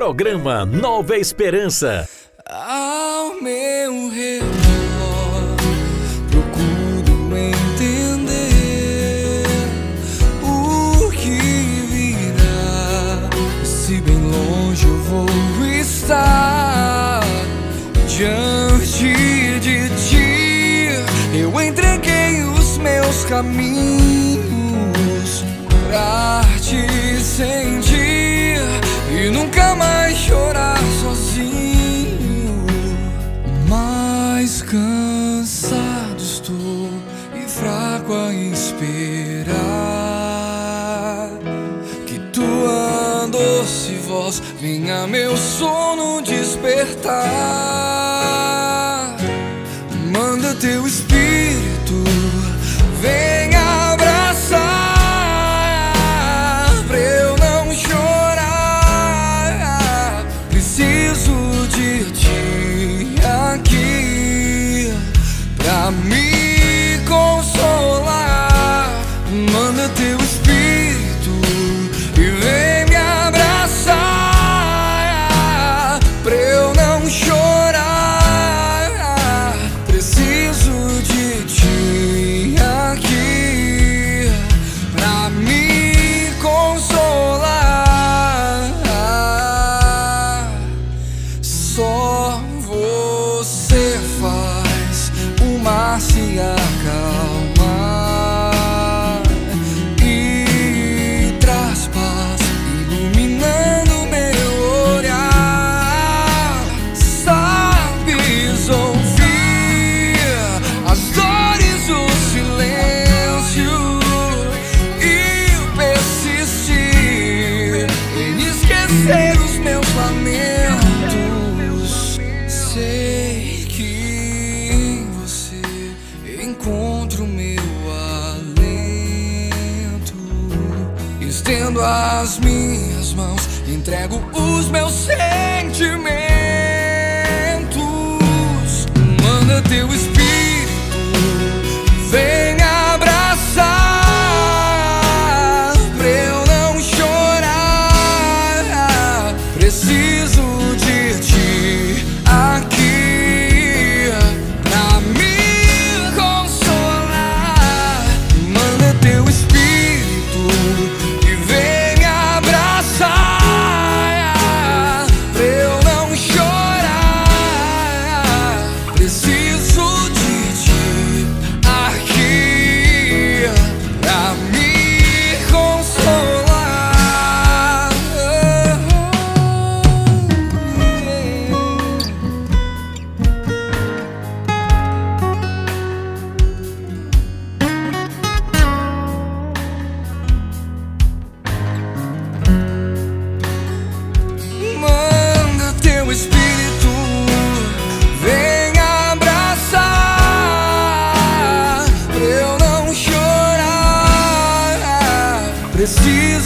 Programa Nova Esperança. Ao meu redor, procuro entender o que virá. Se bem longe eu vou estar diante de ti, eu entreguei os meus caminhos pra te sentir. Cansado estou e fraco a esperar que tua doce voz venha meu sono despertar.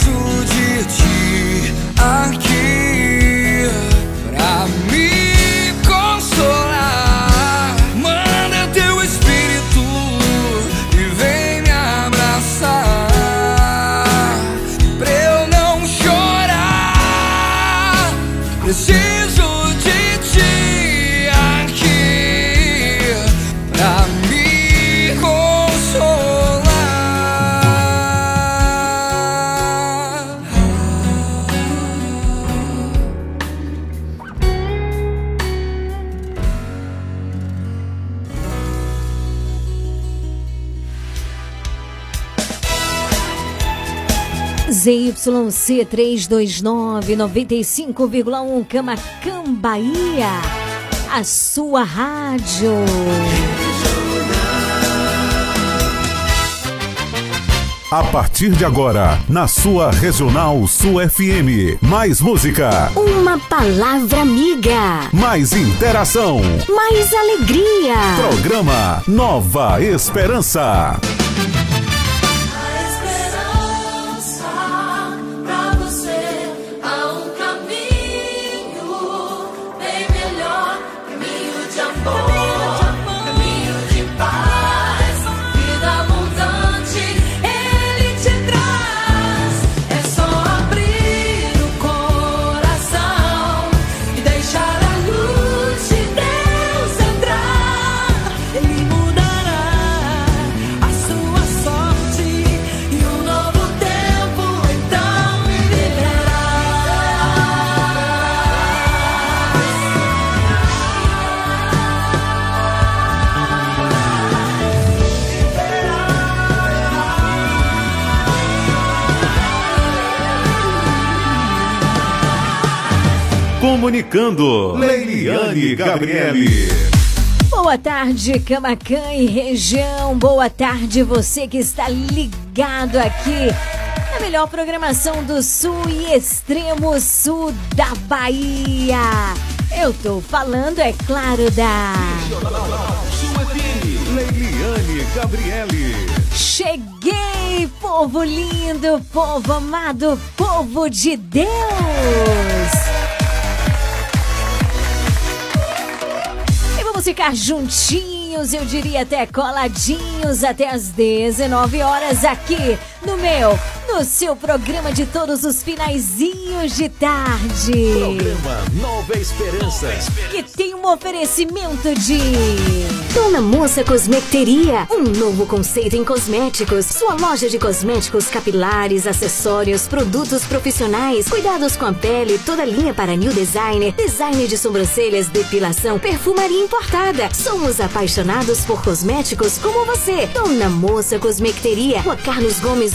perto de ti aqui. ZYC 329 95,1 Cama Bahia, a sua rádio. A partir de agora, na sua Regional Sul FM. Mais música. Uma palavra amiga. Mais interação. Mais alegria. Programa Nova Esperança. Comunicando, Leiliane Gabriele. Boa tarde, Camacan e região. Boa tarde, você que está ligado aqui na melhor programação do Sul e extremo sul da Bahia. Eu tô falando, é claro, da. Leiliane Gabriele. Cheguei, povo lindo, povo amado, povo de Deus. Vamos ficar juntinhos, eu diria até coladinhos, até as 19 horas aqui no meu, no seu programa de todos os finaizinhos de tarde. Programa Nova Esperança. Que tem um oferecimento de. Dona Moça Cosmecteria, um novo conceito em cosméticos. Sua loja de cosméticos capilares, acessórios, produtos profissionais, cuidados com a pele, toda linha para new designer, design de sobrancelhas, depilação, perfumaria importada. Somos apaixonados por cosméticos como você. Dona Moça Cosmecteria, Rua Carlos Gomes,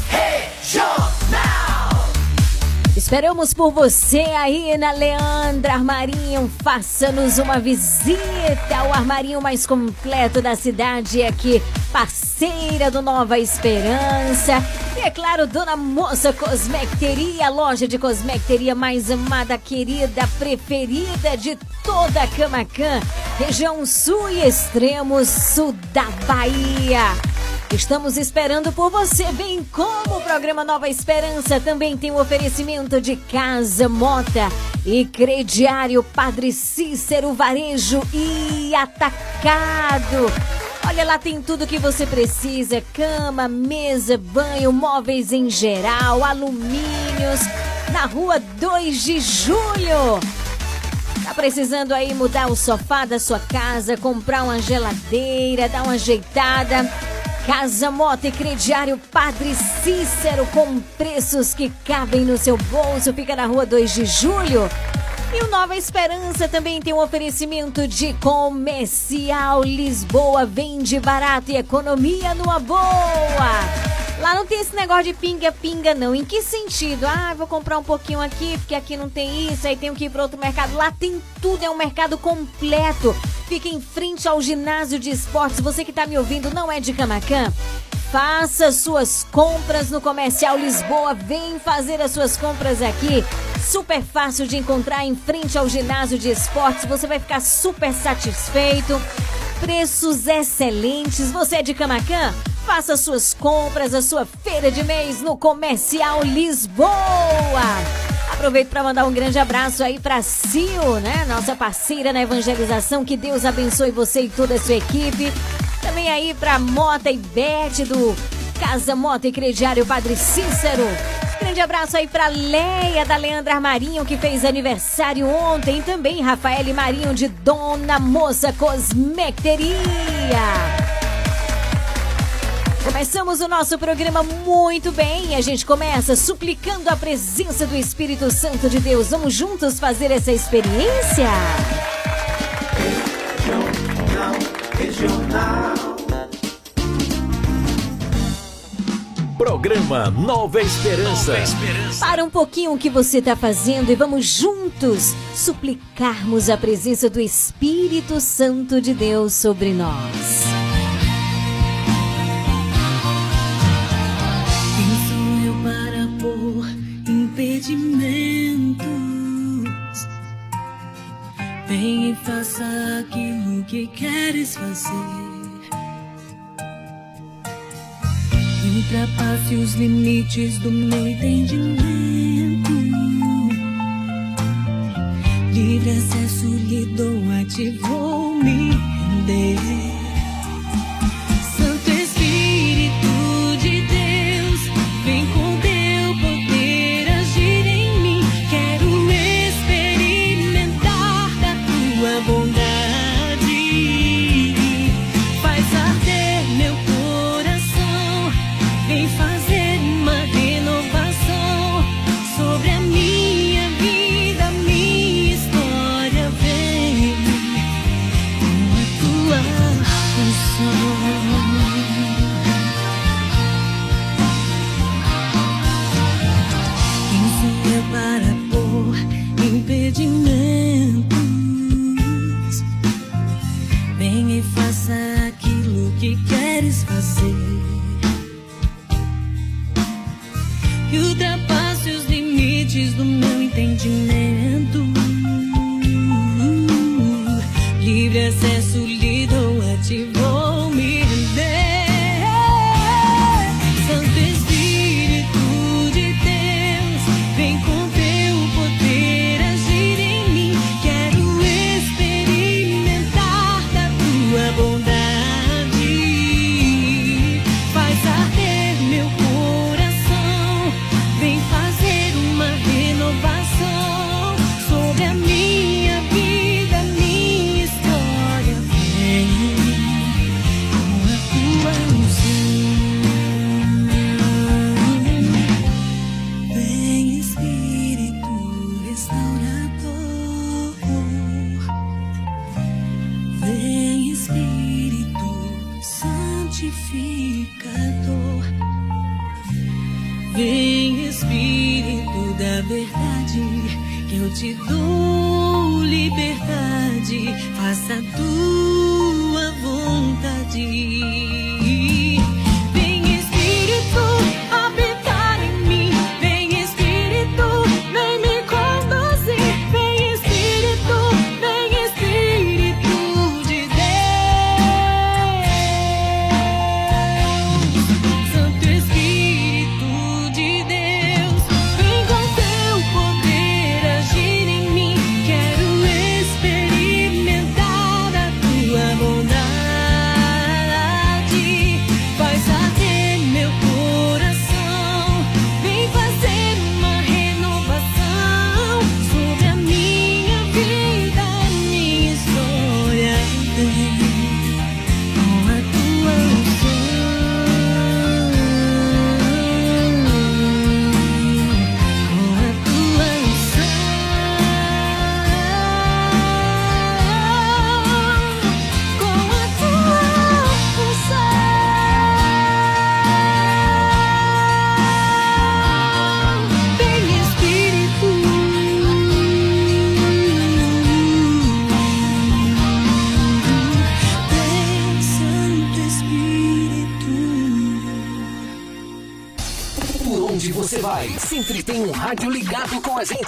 Esperamos por você aí na Leandra Armarinho. Faça-nos uma visita ao armarinho mais completo da cidade aqui, parceira do Nova Esperança. E é claro, Dona Moça Cosmecteria, loja de cosmecteria mais amada, querida, preferida de toda Camacan, região sul e extremo sul da Bahia. Estamos esperando por você, bem como o programa Nova Esperança também tem o um oferecimento de Casa Mota e Crediário Padre Cícero Varejo e Atacado. Olha lá, tem tudo que você precisa: cama, mesa, banho, móveis em geral, alumínios. Na rua 2 de julho. Tá precisando aí mudar o sofá da sua casa, comprar uma geladeira, dar uma ajeitada? Casa Moto e Crediário Padre Cícero com preços que cabem no seu bolso. Fica na rua 2 de julho. E o Nova Esperança também tem um oferecimento de comercial Lisboa. Vende barato e economia numa boa. Lá não tem esse negócio de pinga-pinga, não. Em que sentido? Ah, vou comprar um pouquinho aqui, porque aqui não tem isso, aí tenho que ir para outro mercado. Lá tem tudo, é um mercado completo. Fica em frente ao ginásio de esportes. Você que está me ouvindo não é de Camacan? Faça suas compras no Comercial Lisboa. Vem fazer as suas compras aqui. Super fácil de encontrar em frente ao ginásio de esportes. Você vai ficar super satisfeito. Preços excelentes. Você é de Camacan? Faça suas compras, a sua feira de mês no Comercial Lisboa. Aproveito para mandar um grande abraço aí para Sil, né? Nossa parceira na evangelização. Que Deus abençoe você e toda a sua equipe. Também aí para Mota e Bete do Casa Mota e Crediário Padre Cícero. Grande abraço aí para Leia da Leandra Marinho que fez aniversário ontem. E também Rafael Marinho de Dona Moça Cosmecteria. Começamos o nosso programa muito bem. A gente começa suplicando a presença do Espírito Santo de Deus. Vamos juntos fazer essa experiência? Programa Nova Esperança. Para um pouquinho o que você está fazendo e vamos juntos suplicarmos a presença do Espírito Santo de Deus sobre nós. Quem sou eu para pôr impedimentos? Vem e faça aquilo que queres fazer. Ultrapasse os limites do meu entendimento. Livre acesso lhe dou, a ti vou me render.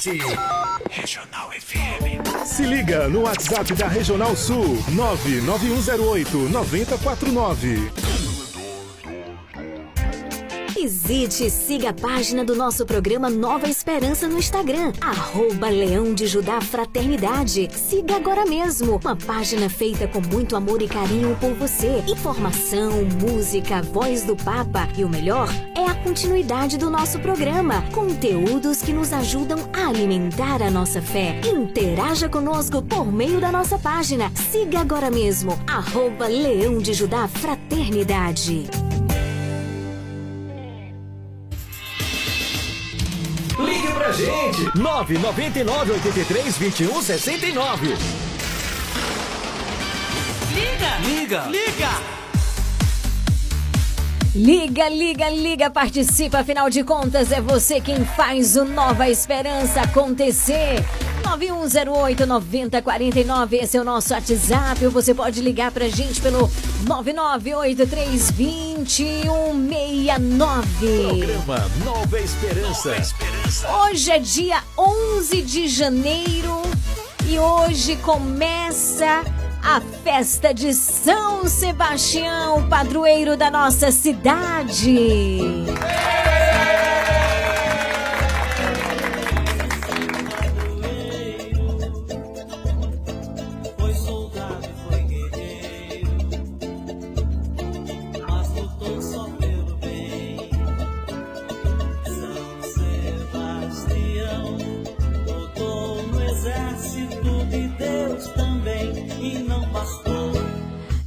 A gente. Se liga no WhatsApp da Regional Sul 99108 9049. Visite e siga a página do nosso programa Nova Esperança no Instagram, arroba Leão de Judá Fraternidade. Siga agora mesmo, uma página feita com muito amor e carinho por você. Informação, música, voz do Papa e o melhor continuidade do nosso programa. Conteúdos que nos ajudam a alimentar a nossa fé. Interaja conosco por meio da nossa página. Siga agora mesmo, arroba Leão de Judá Fraternidade. Ligue pra gente! 999 83 21 69. Liga! Liga! Liga, liga, liga, participa, afinal de contas é você quem faz o Nova Esperança acontecer. 9108-9049, esse é o nosso WhatsApp. Você pode ligar pra gente pelo 9983-2169. Programa Nova Esperança. Hoje é dia 11 de janeiro e hoje começa a festa de São Sebastião, padroeiro da nossa cidade.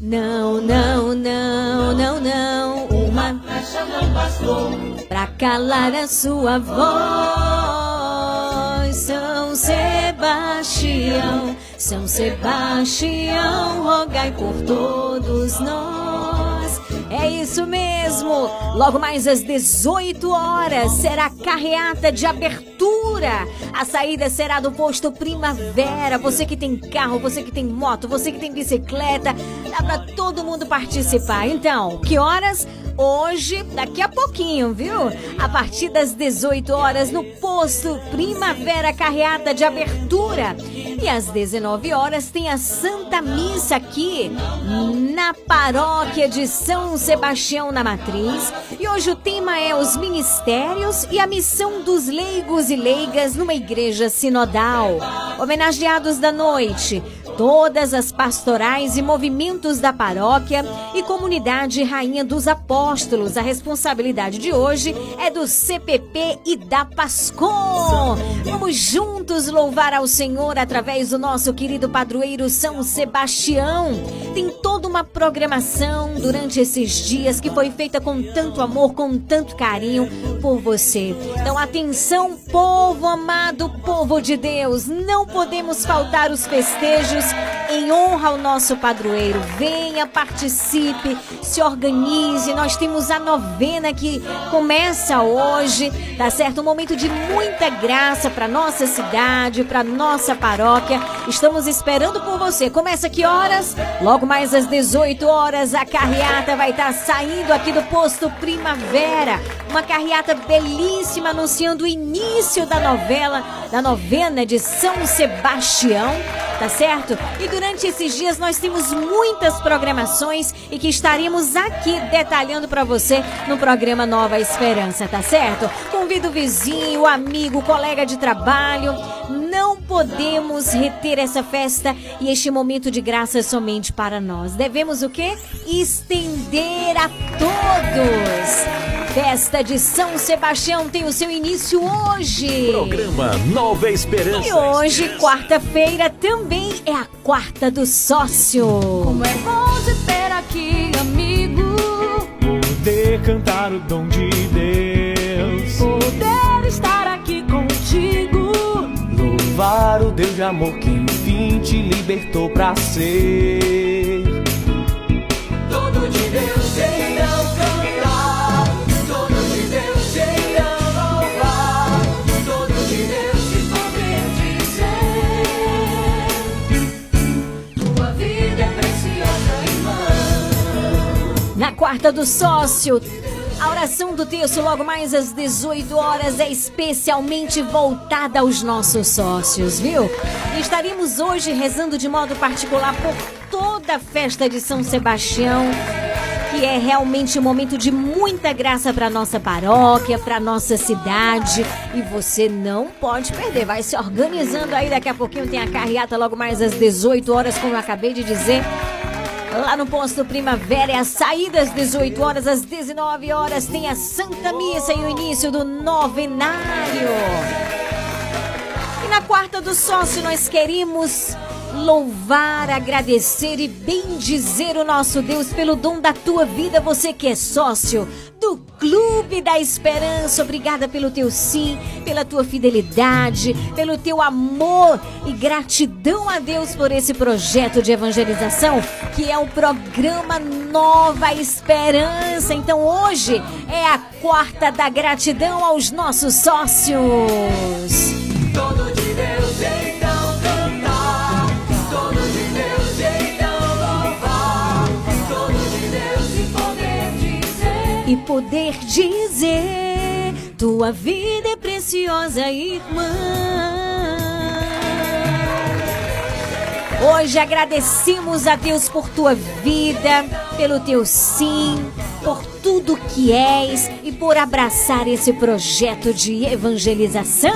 Não, não, não, não, não. Uma Flecha não bastou. pra calar a sua voz. São Sebastião, São Sebastião, rogai por todos nós. É isso mesmo. Logo mais às 18 horas será a carreata de abertura. A saída será do posto Primavera. Você que tem carro, você que tem moto, você que tem bicicleta, dá pra todo mundo participar. Então, que horas? Hoje, daqui a pouquinho, viu? A partir das 18 horas no posto Primavera Carreata de Abertura. E às 19 horas tem a Santa Missa aqui na paróquia de São Sebastião na Matriz. E hoje o tema é os ministérios e a missão dos leigos e leigas numa igreja sinodal. Homenageados da noite, todas as pastorais e movimentos da paróquia e comunidade Rainha dos Apóstolos. A responsabilidade de hoje é do CPP e da Pascom. Vamos juntos louvar ao Senhor através do nosso querido padroeiro São Sebastião. Tem toda uma programação durante esses dias que foi feita com tanto amor, com tanto carinho por você. Então, atenção, povo amado, povo de Deus, não podemos faltar os festejos em honra ao nosso padroeiro. Venha, participe, se organize. Nós temos a novena que começa hoje, tá certo? Um momento de muita graça para nossa cidade, para nossa paróquia. Estamos esperando por você. Começa que horas? Logo mais às 18 horas, a carreata vai estar saindo aqui do posto Primavera. Uma carreata belíssima anunciando o início da novela, da novena de São Sebastião, tá certo? E durante esses dias nós temos muitas programações e que estaremos aqui detalhando para você no programa Nova Esperança, tá certo? Convido o vizinho, amigo, colega de trabalho. Não podemos reter essa festa e este momento de graça somente para nós. Devemos o quê? Estender a todos. Festa de São Sebastião tem o seu início hoje. Programa Nova Esperança. E hoje, quarta-feira, também é a quarta do sócio. Como é bom te ter aqui, amigo. Poder cantar o dom de Louvar o Deus de amor que enfim te libertou pra ser. Todo de Deus irão cantar, todo de Deus irão louvar, todo de Deus te poder dizer. Tua vida é preciosa, irmão. Na quarta do sócio, a oração do texto logo mais às 18 horas é especialmente voltada aos nossos sócios, viu? Estaremos hoje rezando de modo particular por toda a festa de São Sebastião, que é realmente um momento de muita graça para nossa paróquia, para nossa cidade, e você não pode perder. Vai se organizando aí, daqui a pouquinho tem a carreata logo mais às 18 horas, como eu acabei de dizer. Lá no posto Primavera é a saída às 18 horas, às 19 horas tem a Santa Missa e o início do novenário. E na quarta do sócio nós queremos louvar, agradecer e bendizer o nosso Deus pelo dom da tua vida, você que é sócio do Clube da Esperança. Obrigada pelo teu sim, pela tua fidelidade, pelo teu amor e gratidão a Deus por esse projeto de evangelização que é o programa Nova Esperança. Então hoje é a quarta da gratidão aos nossos sócios. Todo de Deus então e poder dizer: Tua vida é preciosa, irmã. Hoje agradecemos a Deus por tua vida, pelo teu sim, por tudo que és e por abraçar esse projeto de evangelização.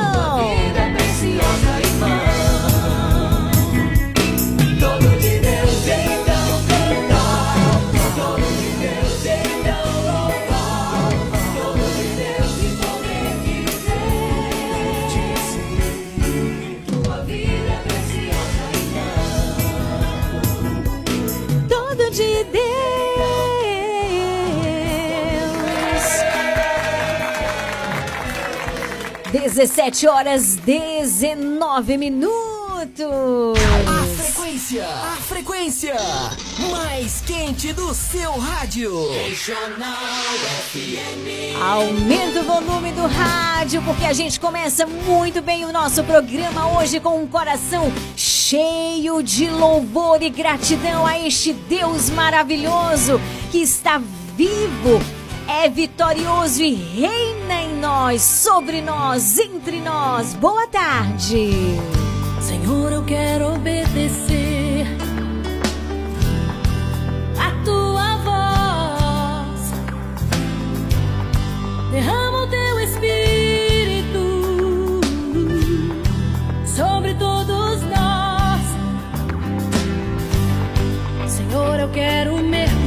17 horas 19 minutos. A frequência, a frequência mais quente do seu rádio. Aumenta o volume do rádio porque a gente começa muito bem o nosso programa hoje com um coração cheio de louvor e gratidão a este Deus maravilhoso que está vivo é vitorioso e reina em nós, sobre nós, entre nós. Boa tarde. Senhor, eu quero obedecer a tua voz. Derrama o teu espírito sobre todos nós. Senhor, eu quero mergulhar.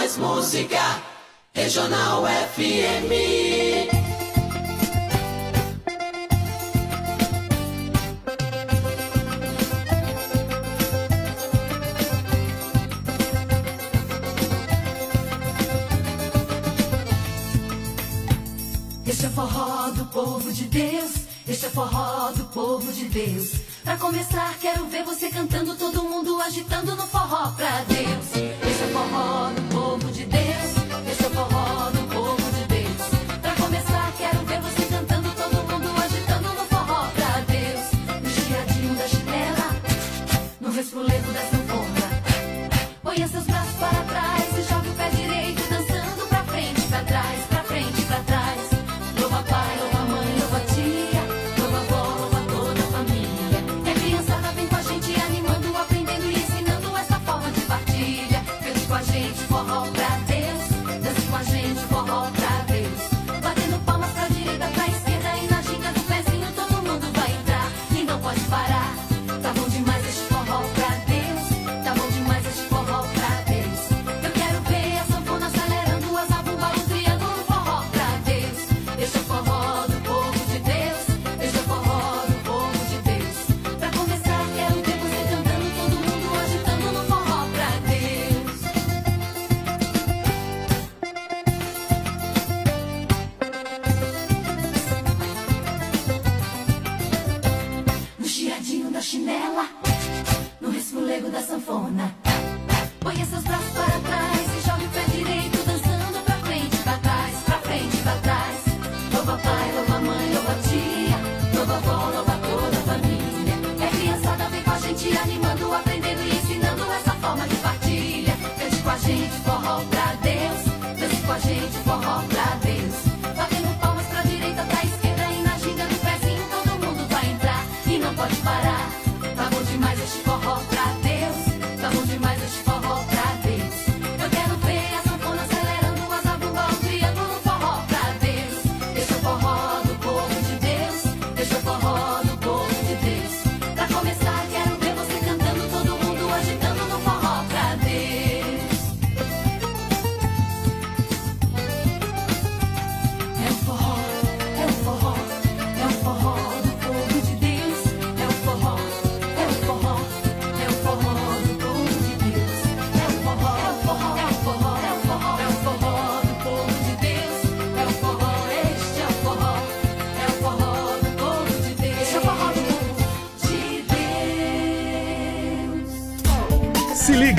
mais música. Regional FM. Este é forró do povo de Deus, este é forró do povo de Deus. Pra começar, quero ver você cantando, todo mundo agitando no forró pra Deus.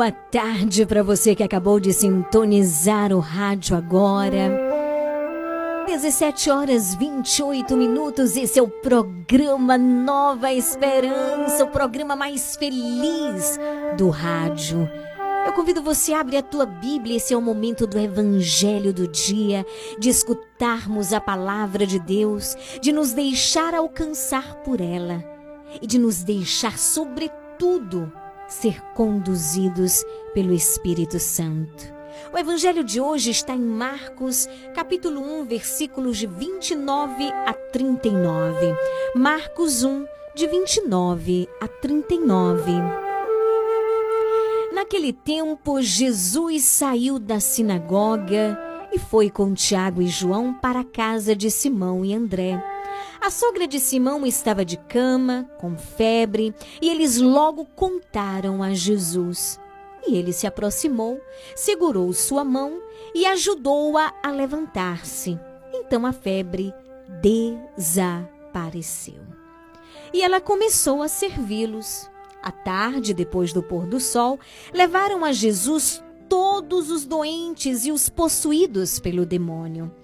Boa tarde para você que acabou de sintonizar o rádio agora. 17 horas 28 minutos. Esse é o programa Nova Esperança, o programa mais feliz do rádio. Eu convido você a abrir a tua Bíblia. Esse é o momento do Evangelho do dia, de escutarmos a palavra de Deus, de nos deixar alcançar por ela e de nos deixar, sobretudo, ser conduzidos pelo Espírito Santo. O evangelho de hoje está em Marcos, capítulo 1, versículos de 29 a 39. Marcos 1, de 29 a 39. Naquele tempo, Jesus saiu da sinagoga e foi com Tiago e João para a casa de Simão e André. A sogra de Simão estava de cama, com febre, e eles logo contaram a Jesus. E ele se aproximou, segurou sua mão e ajudou-a a levantar-se. Então a febre desapareceu. E ela começou a servi-los. À tarde, depois do pôr do sol, levaram a Jesus todos os doentes e os possuídos pelo demônio.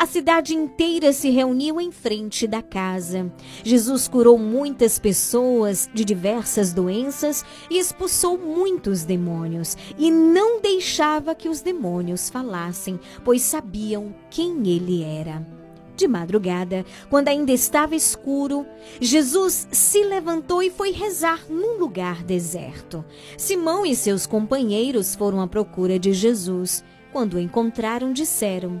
A cidade inteira se reuniu em frente da casa. Jesus curou muitas pessoas de diversas doenças e expulsou muitos demônios, e não deixava que os demônios falassem, pois sabiam quem ele era. De madrugada, quando ainda estava escuro, Jesus se levantou e foi rezar num lugar deserto. Simão e seus companheiros foram à procura de Jesus. Quando o encontraram, disseram: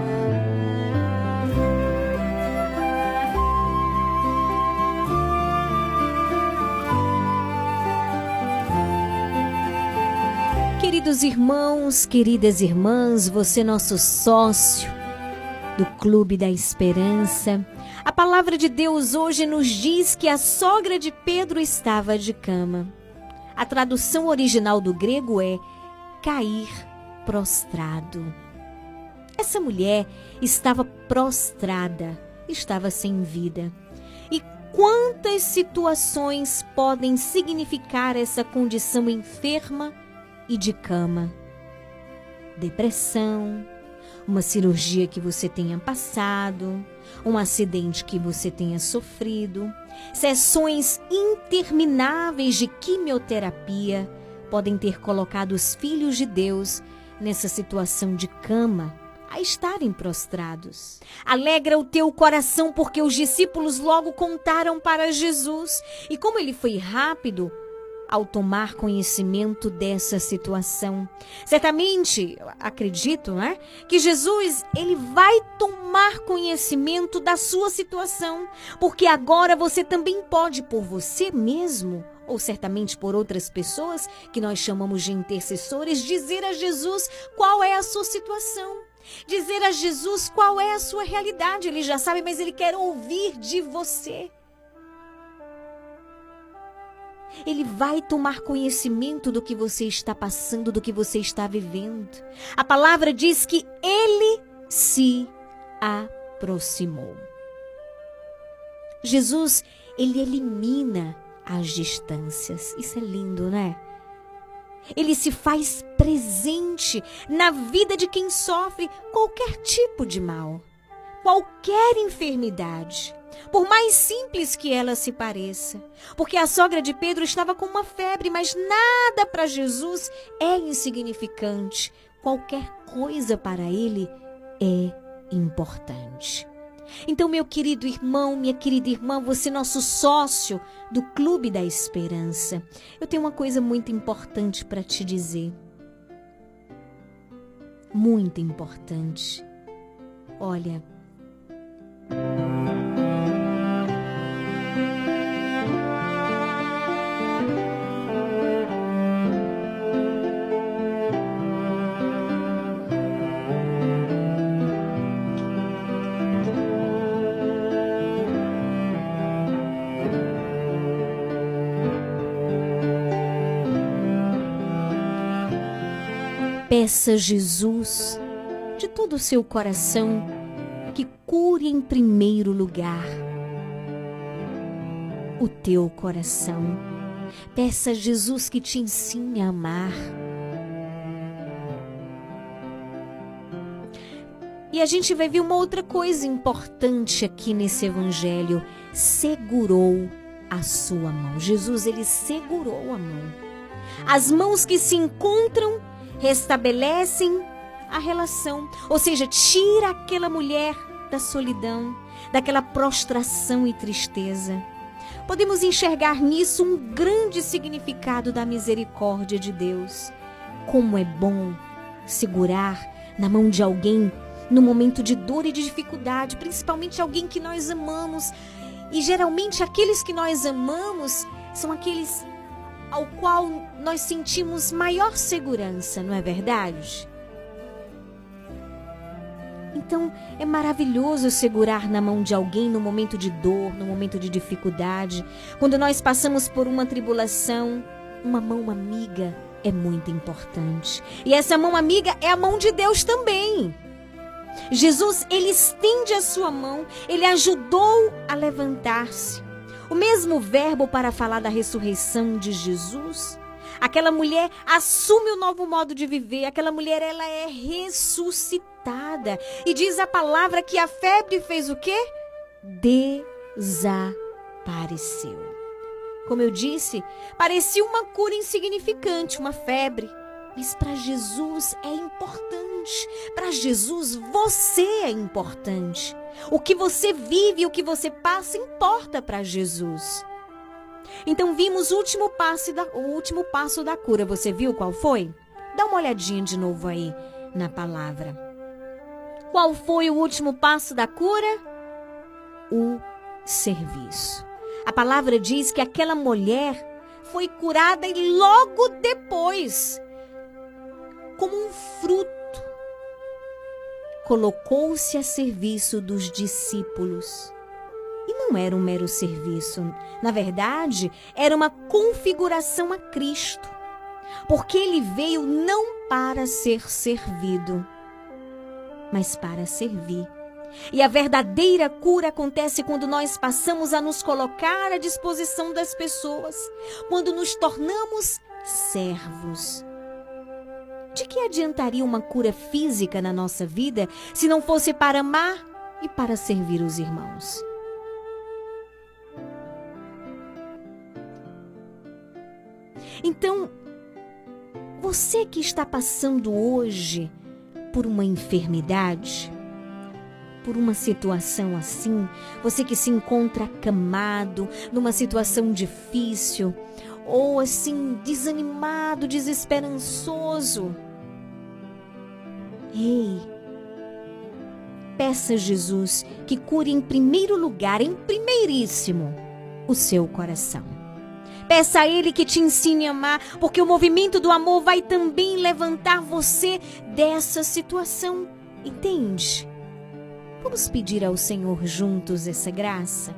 Queridos irmãos, queridas irmãs, você nosso sócio do Clube da Esperança, a palavra de Deus hoje nos diz que a sogra de Pedro estava de cama. A tradução original do grego é cair prostrado. Essa mulher estava prostrada, estava sem vida. E quantas situações podem significar essa condição enferma e de cama? Depressão, uma cirurgia que você tenha passado, um acidente que você tenha sofrido, sessões intermináveis de quimioterapia podem ter colocado os filhos de Deus nessa situação de cama, a estarem prostrados. Alegra o teu coração porque os discípulos logo contaram para Jesus, e como ele foi rápido, ao tomar conhecimento dessa situação. Certamente, acredito, né, que Jesus ele vai tomar conhecimento da sua situação, porque agora você também pode por você mesmo ou certamente por outras pessoas que nós chamamos de intercessores dizer a Jesus qual é a sua situação. Dizer a Jesus qual é a sua realidade, ele já sabe, mas ele quer ouvir de você. Ele vai tomar conhecimento do que você está passando, do que você está vivendo. A palavra diz que ele se aproximou. Jesus, ele elimina as distâncias. Isso é lindo, né? Ele se faz presente na vida de quem sofre qualquer tipo de mal, qualquer enfermidade por mais simples que ela se pareça. Porque a sogra de Pedro estava com uma febre, mas nada para Jesus é insignificante. Qualquer coisa para ele é importante. Então, meu querido irmão, minha querida irmã, você é nosso sócio do Clube da Esperança, eu tenho uma coisa muito importante para te dizer. Muito importante. Olha, Peça Jesus de todo o seu coração que cure em primeiro lugar o teu coração. Peça a Jesus que te ensine a amar. E a gente vai ver uma outra coisa importante aqui nesse evangelho. Segurou a sua mão. Jesus, ele segurou a mão. As mãos que se encontram restabelecem a relação, ou seja, tira aquela mulher da solidão, daquela prostração e tristeza. Podemos enxergar nisso um grande significado da misericórdia de Deus. Como é bom segurar na mão de alguém no momento de dor e de dificuldade, principalmente alguém que nós amamos. E geralmente aqueles que nós amamos são aqueles ao qual nós sentimos maior segurança, não é verdade? Então é maravilhoso segurar na mão de alguém no momento de dor, no momento de dificuldade. Quando nós passamos por uma tribulação, uma mão amiga é muito importante. E essa mão amiga é a mão de Deus também. Jesus, ele estende a sua mão, ele ajudou a levantar-se. O mesmo verbo para falar da ressurreição de Jesus. Aquela mulher assume o novo modo de viver, aquela mulher ela é ressuscitada. E diz a palavra que a febre fez o quê? desapareceu. Como eu disse, parecia uma cura insignificante, uma febre. Mas para Jesus é importante. Para Jesus você é importante. O que você vive, o que você passa importa para Jesus. Então vimos o último passo da, o último passo da cura. Você viu qual foi? Dá uma olhadinha de novo aí na palavra. Qual foi o último passo da cura? O serviço. A palavra diz que aquela mulher foi curada e logo depois, como um fruto, colocou-se a serviço dos discípulos. Não era um mero serviço, na verdade, era uma configuração a Cristo, porque ele veio não para ser servido, mas para servir. E a verdadeira cura acontece quando nós passamos a nos colocar à disposição das pessoas, quando nos tornamos servos. De que adiantaria uma cura física na nossa vida se não fosse para amar e para servir os irmãos? Então, você que está passando hoje por uma enfermidade, por uma situação assim, você que se encontra acamado, numa situação difícil, ou assim, desanimado, desesperançoso. Ei, peça a Jesus que cure em primeiro lugar, em primeiríssimo, o seu coração. Peça a Ele que te ensine a amar, porque o movimento do amor vai também levantar você dessa situação. Entende? Vamos pedir ao Senhor juntos essa graça?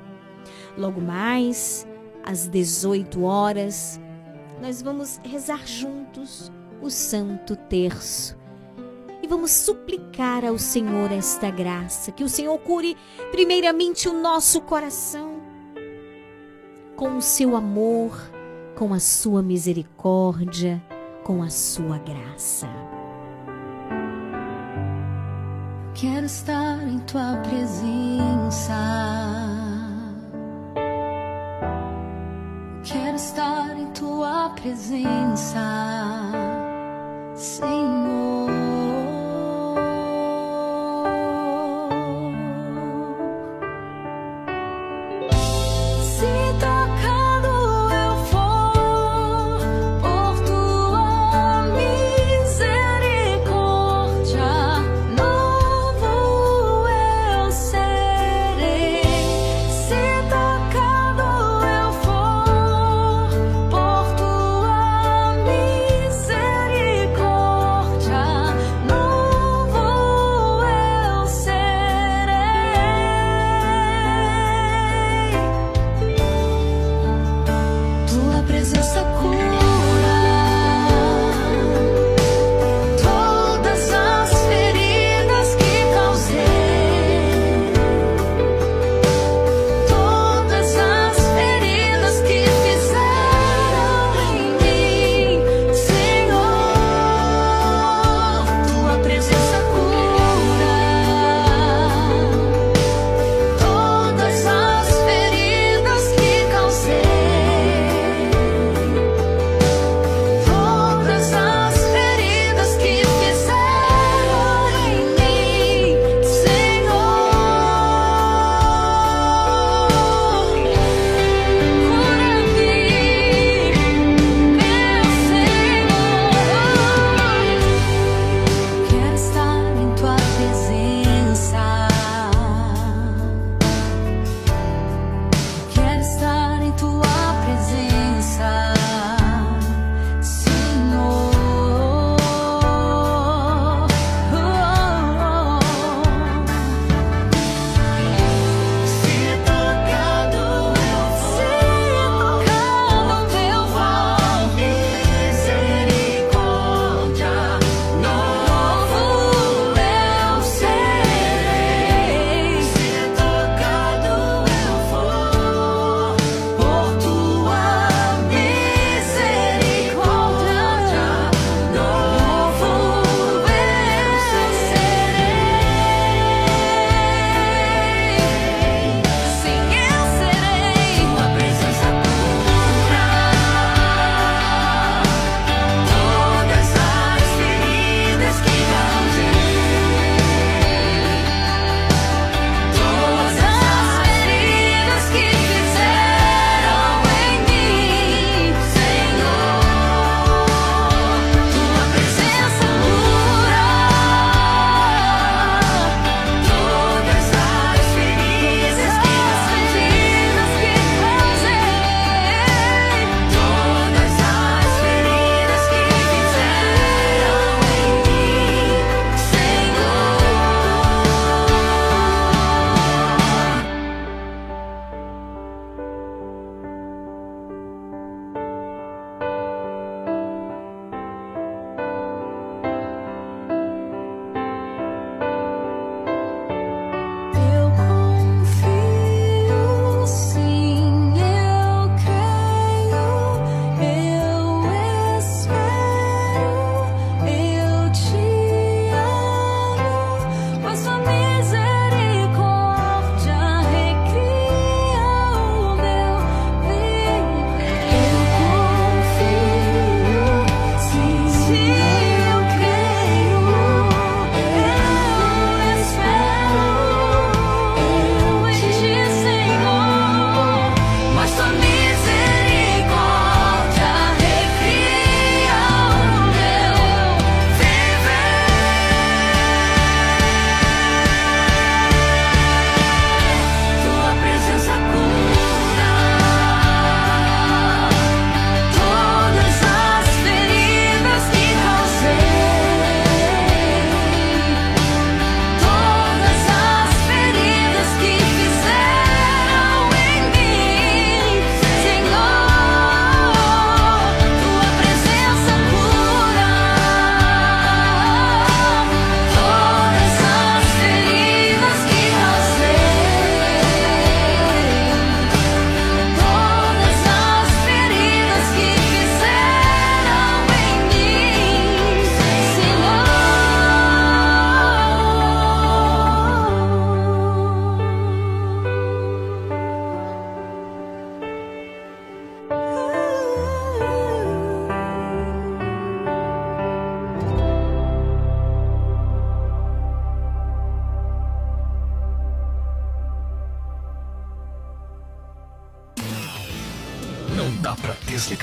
Logo mais, às 18 horas, nós vamos rezar juntos o Santo Terço. E vamos suplicar ao Senhor esta graça, que o Senhor cure primeiramente o nosso coração com o seu amor, com a sua misericórdia, com a sua graça. Quero estar em tua presença. Quero estar em tua presença, Senhor.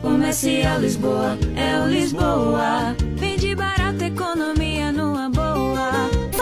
Comercial Lisboa, é o Lisboa. Vende barato.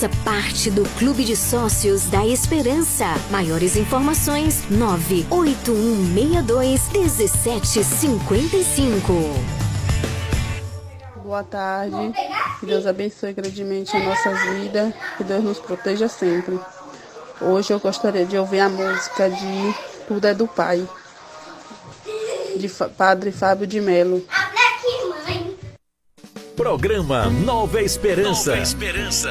Faça parte do Clube de Sócios da Esperança. Maiores informações: 98162 1755. Boa tarde. Que Deus abençoe grandemente a nossas vidas. Que Deus nos proteja sempre. Hoje eu gostaria de ouvir a música de Tudo é do Pai, de Padre Fábio de Melo. Programa Nova Esperança. Nova Esperança.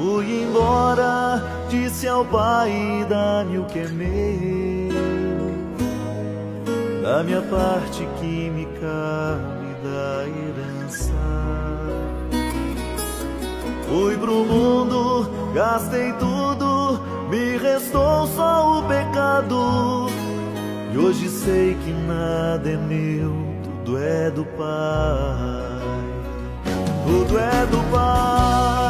Fui embora, disse ao pai: dá-me o que é meu. Da minha parte que me da herança. Fui pro mundo, gastei tudo, me restou só o pecado. E hoje sei que nada é meu, tudo é do Pai. Tudo é do Pai,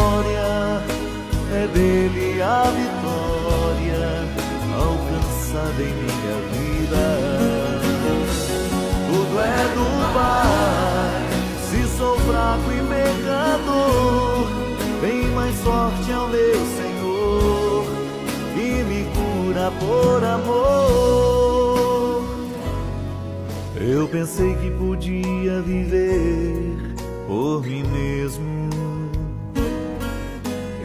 é dele a vitória alcançada em minha vida. Tudo é do Pai, se sou fraco e pecador, bem mais forte é o meu Senhor, que me cura por amor. Eu pensei que podia viver por mim mesmo.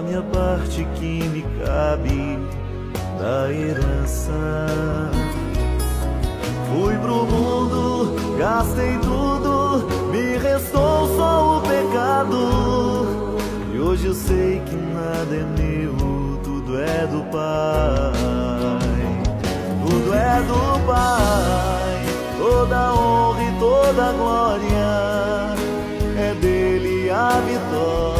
Da minha parte que me cabe da herança. Fui pro mundo, gastei tudo, me restou só o pecado. E hoje eu sei que nada é meu, tudo é do Pai. Tudo é do Pai, toda honra e toda glória. É dele a vitória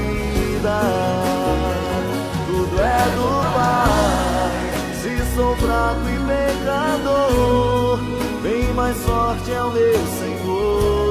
Tudo é do Pai. Se sou fraco e pecador, bem mais sorte é o meu Senhor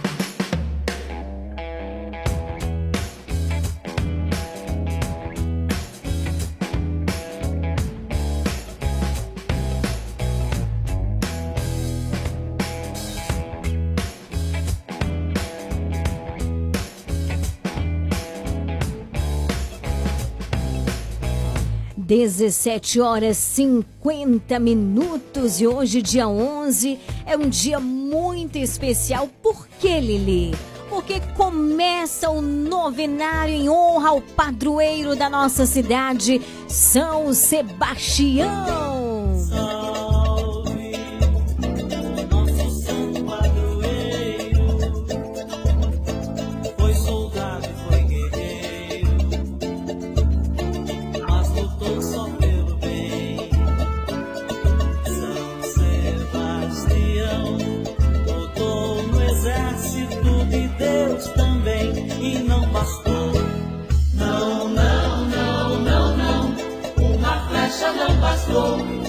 Dezessete horas 50 minutos e hoje, dia 11, é um dia muito especial. Por que, Lili? Porque começa o novenário em honra ao padroeiro da nossa cidade, São Sebastião.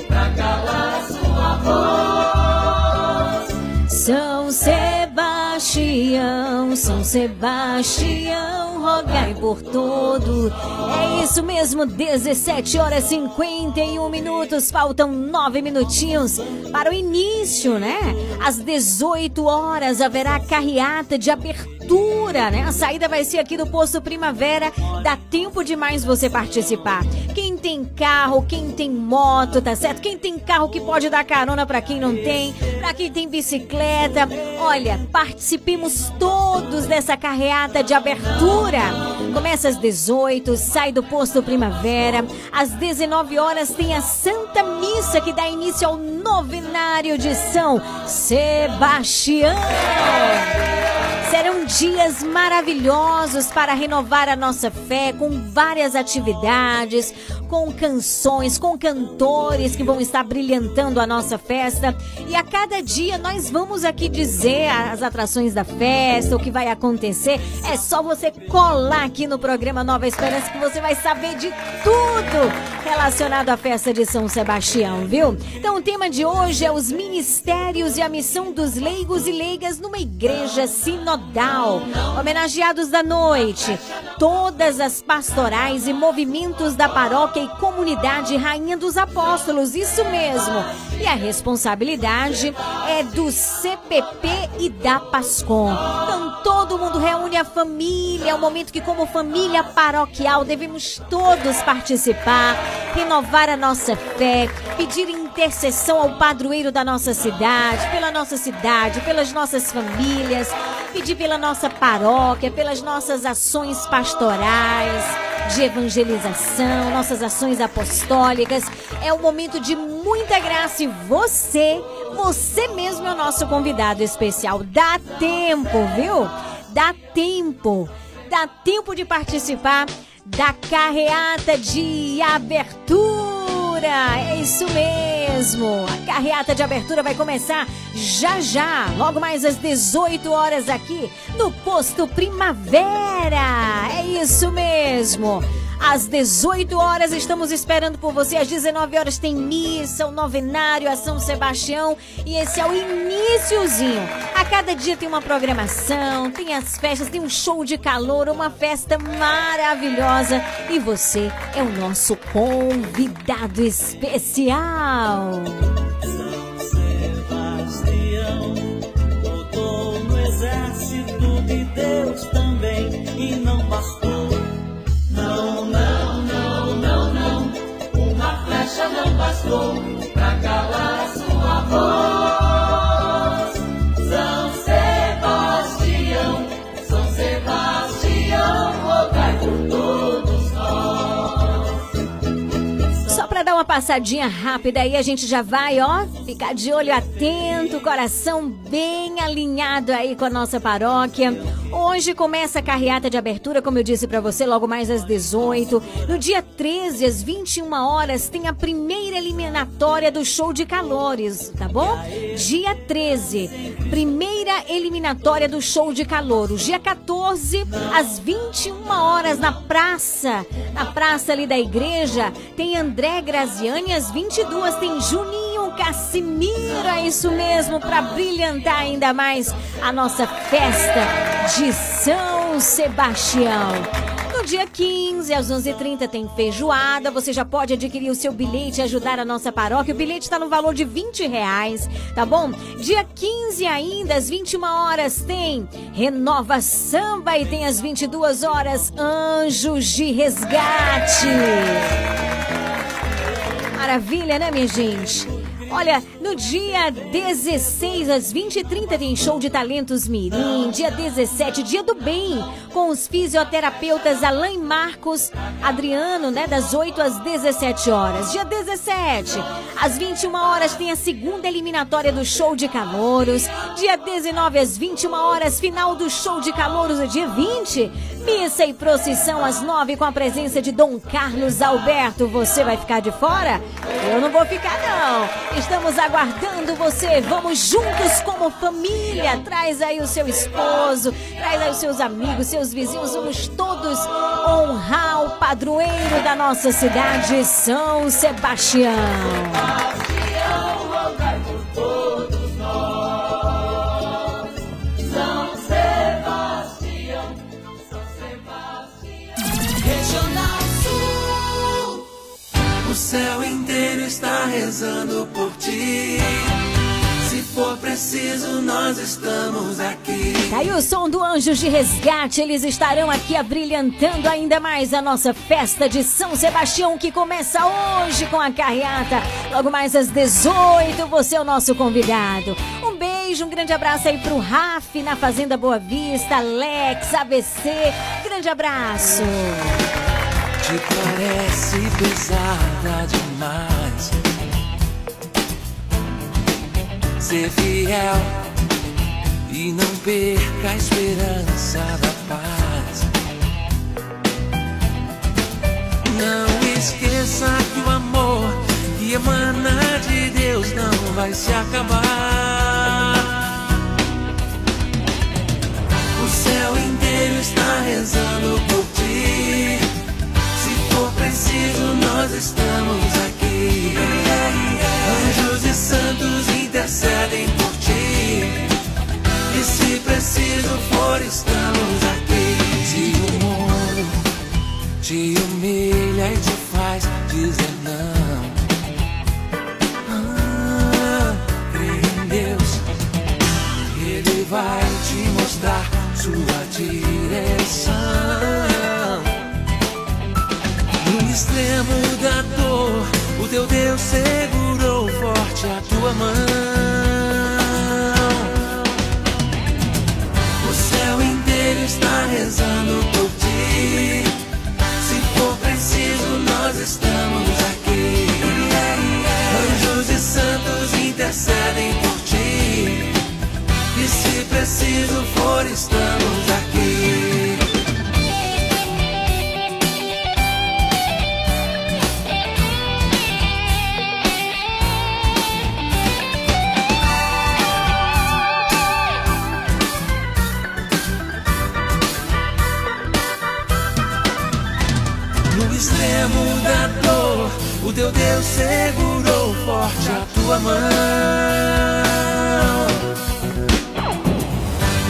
Pra calar sua voz. São Sebastião, São Sebastião, rogai por todo. É isso mesmo, 17 horas e 51 minutos, faltam 9 minutinhos para o início, né? Às 18 horas haverá carreata de abertura, né? A saída vai ser aqui do Posto Primavera, dá tempo demais você participar. Quem tem carro, quem tem moto, tá certo? Quem tem carro que pode dar carona para quem não tem, para quem tem bicicleta. Olha, participemos todos dessa carreata de abertura. Começa às 18, sai do posto Primavera. Às 19 horas tem a Santa Missa que dá início ao novenário de São Sebastião. Serão dias maravilhosos para renovar a nossa fé com várias atividades, com canções, com cantores que vão estar brilhantando a nossa festa. E a cada dia nós vamos aqui dizer as atrações da festa, o que vai acontecer. É só você colar aqui no programa Nova Esperança que você vai saber de tudo relacionado à festa de São Sebastião, viu? Então o tema de hoje é os ministérios e a missão dos leigos e leigas numa igreja sinodal. Homenageados da noite, todas as pastorais e movimentos da paróquia e comunidade Rainha dos Apóstolos, isso mesmo. E a responsabilidade é do CPP e da Pascom. Então todo mundo reúne a família, é um momento que como família paroquial devemos todos participar, renovar a nossa fé, pedir em intercessão ao padroeiro da nossa cidade, pela nossa cidade, pelas nossas famílias, pedir pela nossa paróquia, pelas nossas ações pastorais, de evangelização, nossas ações apostólicas. É um momento de muita graça e você, você mesmo é o nosso convidado especial. Dá tempo, viu? Dá tempo. Dá tempo de participar da carreata de abertura. É isso mesmo. A carreata de abertura vai começar já já, logo mais às 18 horas aqui no Posto Primavera. É isso mesmo. Às 18 horas estamos esperando por você. Às 19 horas tem missa, o novenário, a São Sebastião. E esse é o iníciozinho. A cada dia tem uma programação, tem as festas, tem um show de calor, uma festa maravilhosa. E você é o nosso convidado especial. Passadinha rápida aí, a gente já vai, ó, ficar de olho atento, coração bem alinhado aí com a nossa paróquia. Hoje começa a carreata de abertura, como eu disse pra você, logo mais às 18. No dia 13, às 21 horas, tem a primeira eliminatória do show de calores, tá bom? Dia 13, primeira eliminatória do show de calouros. Dia 14, às 21 horas, na praça, na praça ali da igreja, tem André Graziani, às 22 tem Juninho Cassimiro, é isso mesmo, para brilhantar ainda mais a nossa festa de São Sebastião. No dia 15, às 11h30, tem feijoada. Você já pode adquirir o seu bilhete e ajudar a nossa paróquia. O bilhete está no valor de 20 reais, tá bom? Dia 15 ainda, às 21 horas, tem Renova Samba e tem às 22 horas Anjos de Resgate. Maravilha, né, minha gente? Olha, no dia 16 às 20h30 tem show de talentos Mirim. Dia 17, dia do bem, com os fisioterapeutas Alain Marcos, Adriano, né, das 8 às 17 horas. Dia 17, às 21 horas tem a segunda eliminatória do show de calouros. Dia 19 às 21 horas, final do show de calouros. Dia 20, missa e procissão às 9 com a presença de Dom Carlos Alberto. Você vai ficar de fora? Eu não vou ficar não. Estamos aguardando você. Vamos juntos como família. Traz aí o seu esposo, traz aí os seus amigos, seus vizinhos. Vamos todos honrar o padroeiro da nossa cidade, São Sebastião. O céu inteiro está rezando por ti. Se for preciso, nós estamos aqui. Tá aí o som do Anjos de Resgate. Eles estarão aqui abrilhantando ainda mais a nossa festa de São Sebastião, que começa hoje com a carreata. Logo mais às 18, você é o nosso convidado. Um beijo, um grande abraço aí pro Raf na Fazenda Boa Vista, Alex, ABC. Grande abraço. Te parece pesada demais. Ser fiel e não perca a esperança da paz. Não esqueça que o amor que emana de Deus não vai se acabar. O céu inteiro está rezando por ti preciso, nós estamos aqui. Anjos e santos intercedem por ti. E se preciso for, estamos aqui. Se o mundo te humilha e te faz dizer segurou forte a tua mão. O céu inteiro está rezando por ti. Se for preciso, nós estamos aqui. Anjos e santos intercedem por ti. E se preciso for, estamos Deus segurou forte a tua mão.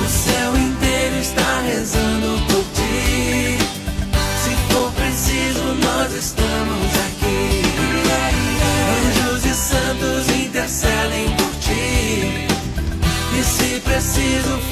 O céu inteiro está rezando por ti. Se for preciso, nós estamos aqui. Anjos e santos intercedem por ti. E se preciso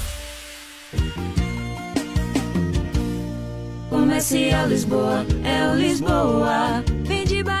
Comercial Lisboa, é o Lisboa. Economia numa boa.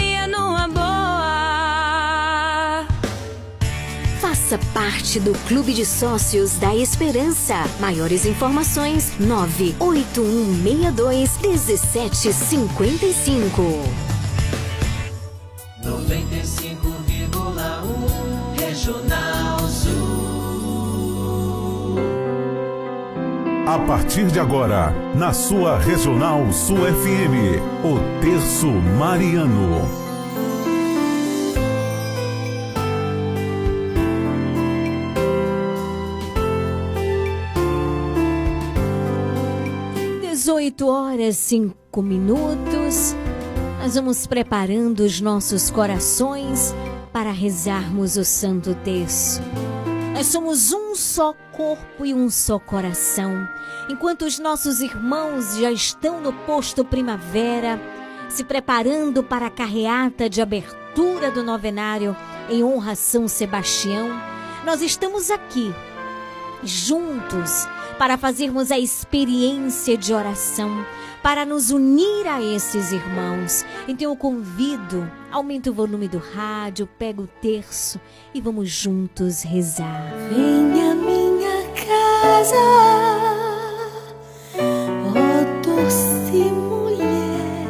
Faça parte do Clube de Sócios da Esperança. Maiores informações: 98162 1755. 95,1 Regional Sul. A partir de agora, na sua Regional Sul FM, o Terço Mariano. Dezoito horas cinco minutos. Nós vamos preparando os nossos corações para rezarmos o Santo Terço. Nós somos um só corpo e um só coração. Enquanto os nossos irmãos já estão no posto primavera, se preparando para a carreata de abertura do novenário em honra a São Sebastião, nós estamos aqui, juntos, para fazermos a experiência de oração, para nos unir a esses irmãos. Então eu convido, aumenta o volume do rádio, pega o terço e vamos juntos rezar. Venha minha casa, ó doce mulher,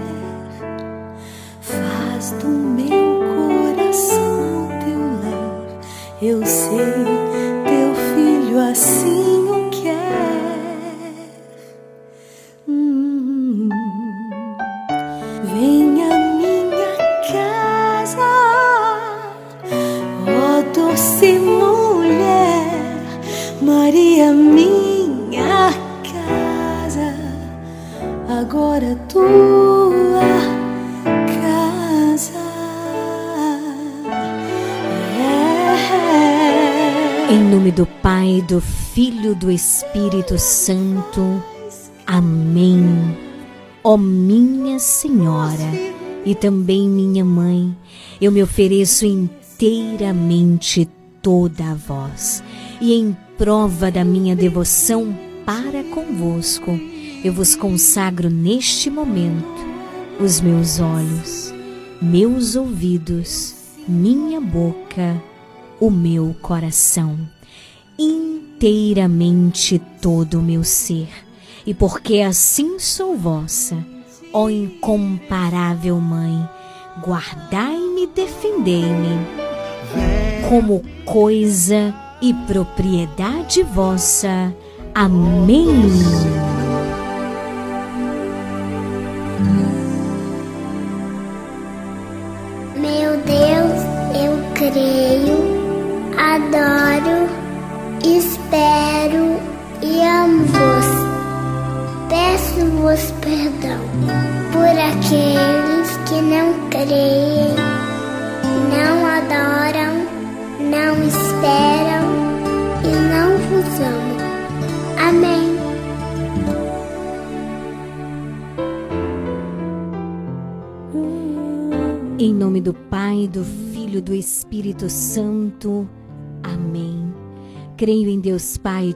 faz do meu coração teu lar. Eu sei, fosse mulher, Maria, minha casa, agora tua casa. É. Em nome do Pai, do Filho, do Espírito Santo. Amém. Ó minha Senhora e também minha mãe, eu me ofereço inteiramente toda a vós, e em prova da minha devoção para convosco, eu vos consagro neste momento os meus olhos, meus ouvidos, minha boca, o meu coração, inteiramente todo o meu ser. E porque assim sou vossa, ó incomparável Mãe, guardai-me defendei-me como coisa e propriedade vossa. Amém. Meu Deus, eu creio, adoro, espero e amo-vos. Peço-vos perdão por aqueles que não creem, não adoram, não esperam e não vos amam. Amém. Em nome do Pai, do Filho do Espírito Santo. Amém. Creio em Deus Pai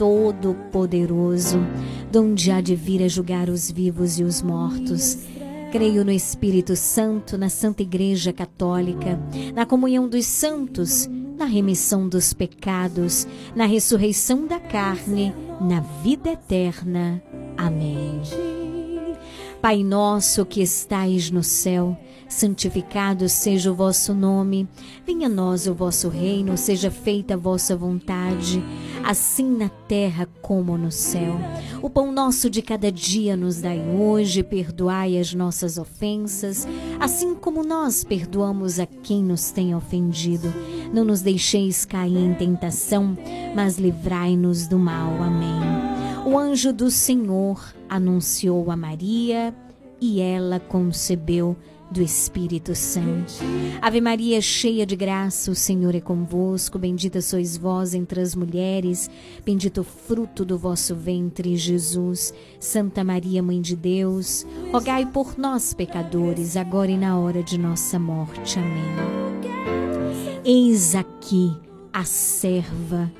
Todo-Poderoso, donde há de vir a julgar os vivos e os mortos. Creio no Espírito Santo, na Santa Igreja Católica, na comunhão dos santos, na remissão dos pecados, na ressurreição da carne, na vida eterna. Amém. Pai nosso que estais no céu, santificado seja o vosso nome. Venha a nós o vosso reino, seja feita a vossa vontade, assim na terra como no céu. O pão nosso de cada dia nos dai hoje, perdoai as nossas ofensas, assim como nós perdoamos a quem nos tem ofendido. Não nos deixeis cair em tentação, mas livrai-nos do mal. Amém. O anjo do Senhor anunciou a Maria e ela concebeu do Espírito Santo. Ave Maria, cheia de graça, o Senhor é convosco. Bendita sois vós entre as mulheres, bendito o fruto do vosso ventre, Jesus. Santa Maria, Mãe de Deus, rogai por nós, pecadores, agora e na hora de nossa morte. Amém. Eis aqui a serva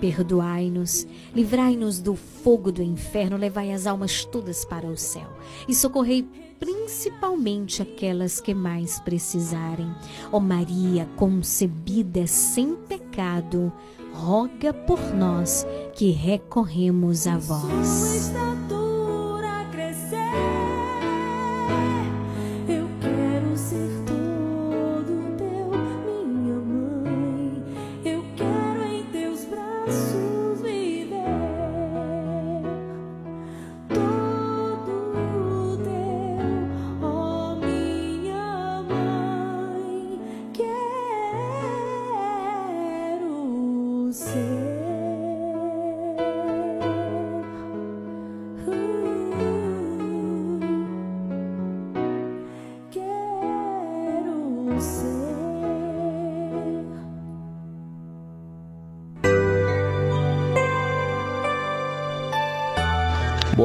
perdoai-nos, livrai-nos do fogo do inferno, levai as almas todas para o céu e socorrei principalmente aquelas que mais precisarem. Ó Maria, concebida sem pecado, roga por nós que recorremos a vós.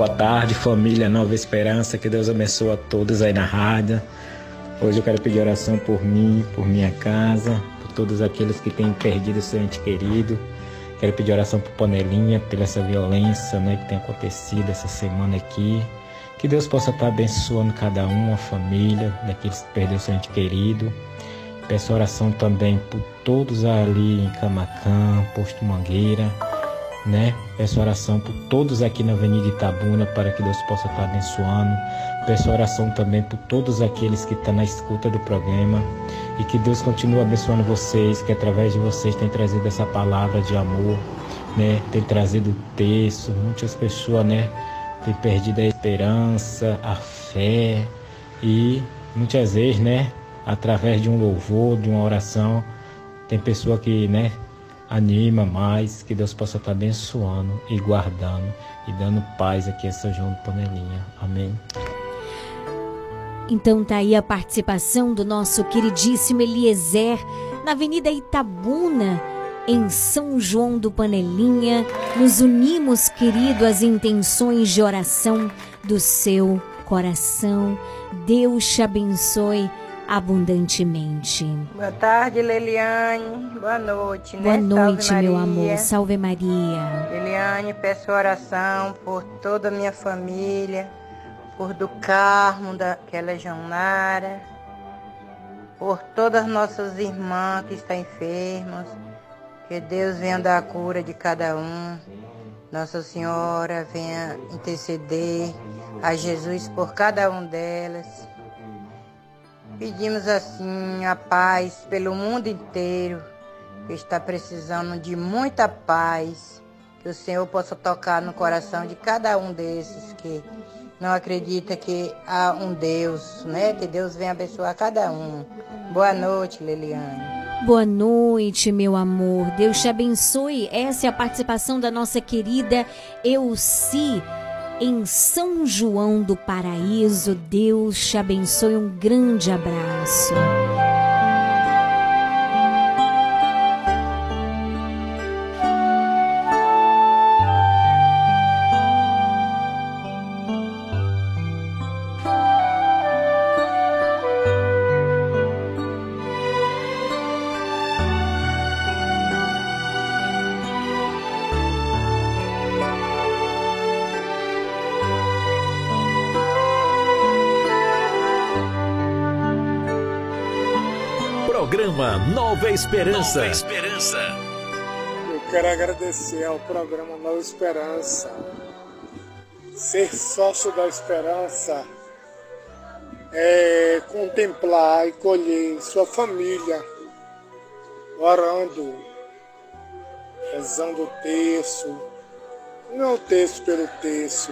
Boa tarde, família Nova Esperança. Que Deus abençoe a todos aí na rádio. Hoje eu quero pedir oração por mim, por minha casa, por todos aqueles que têm perdido seu ente querido. Quero pedir oração por Panelinha, pela essa violência né, que tem acontecido essa semana aqui. Que Deus possa estar abençoando cada um, a família, daqueles que perderam seu ente querido. Peço oração também por todos ali em Camacã, Posto Mangueira, né? Peço oração por todos aqui na Avenida Itabuna para que Deus possa estar abençoando. Peço oração também por todos aqueles que estão na escuta do programa e que Deus continue abençoando vocês, que através de vocês tem trazido essa palavra de amor, né? Tem trazido texto, muitas pessoas, né? Tem perdido a esperança, a fé e muitas vezes, né? Através de um louvor, de uma oração, tem pessoa que, né? Anima mais, que Deus possa estar abençoando e guardando e dando paz aqui a São João do Panelinha. Amém. Então tá aí a participação do nosso queridíssimo Eliezer na Avenida Itabuna, em São João do Panelinha. Nos unimos, querido, às intenções de oração do seu coração. Deus te abençoe abundantemente. Boa tarde, Leliane. Boa noite, Boa né? noite, Salve meu Maria. amor. Salve Maria. Leliane, peço oração por toda a minha família, por do Carmo, daquela Jonara, por todas as nossas irmãs que estão enfermas, que Deus venha dar a cura de cada um. Nossa Senhora venha interceder a Jesus por cada um delas. Pedimos assim a paz pelo mundo inteiro, que está precisando de muita paz, que o Senhor possa tocar no coração de cada um desses que não acredita que há um Deus, né? Que Deus venha abençoar cada um. Boa noite, Liliane. Boa noite, meu amor. Deus te abençoe. Essa é a participação da nossa querida Euci em São João do Paraíso. Deus te abençoe. Um grande abraço. Esperança. Nova Esperança. Eu quero agradecer ao programa Nova Esperança. Ser sócio da Esperança é contemplar e colher sua família, orando, rezando o texto, não o texto pelo texto,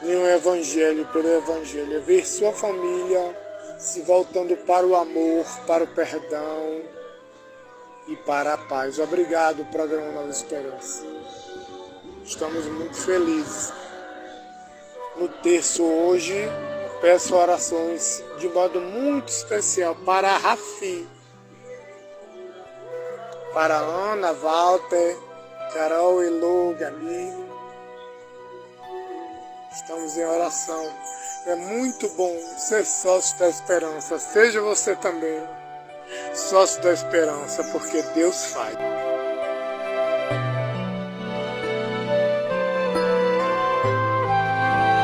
nem o evangelho pelo evangelho, é ver sua família se voltando para o amor, para o perdão e para a paz. Obrigado, programa Nova Esperança. Estamos muito felizes. No terço hoje, peço orações de modo muito especial para a Rafi, para Ana, Walter, Carol, Elô, Gabi. Estamos em oração. É muito bom ser sócio da esperança. Seja você também sócio da esperança, porque Deus faz.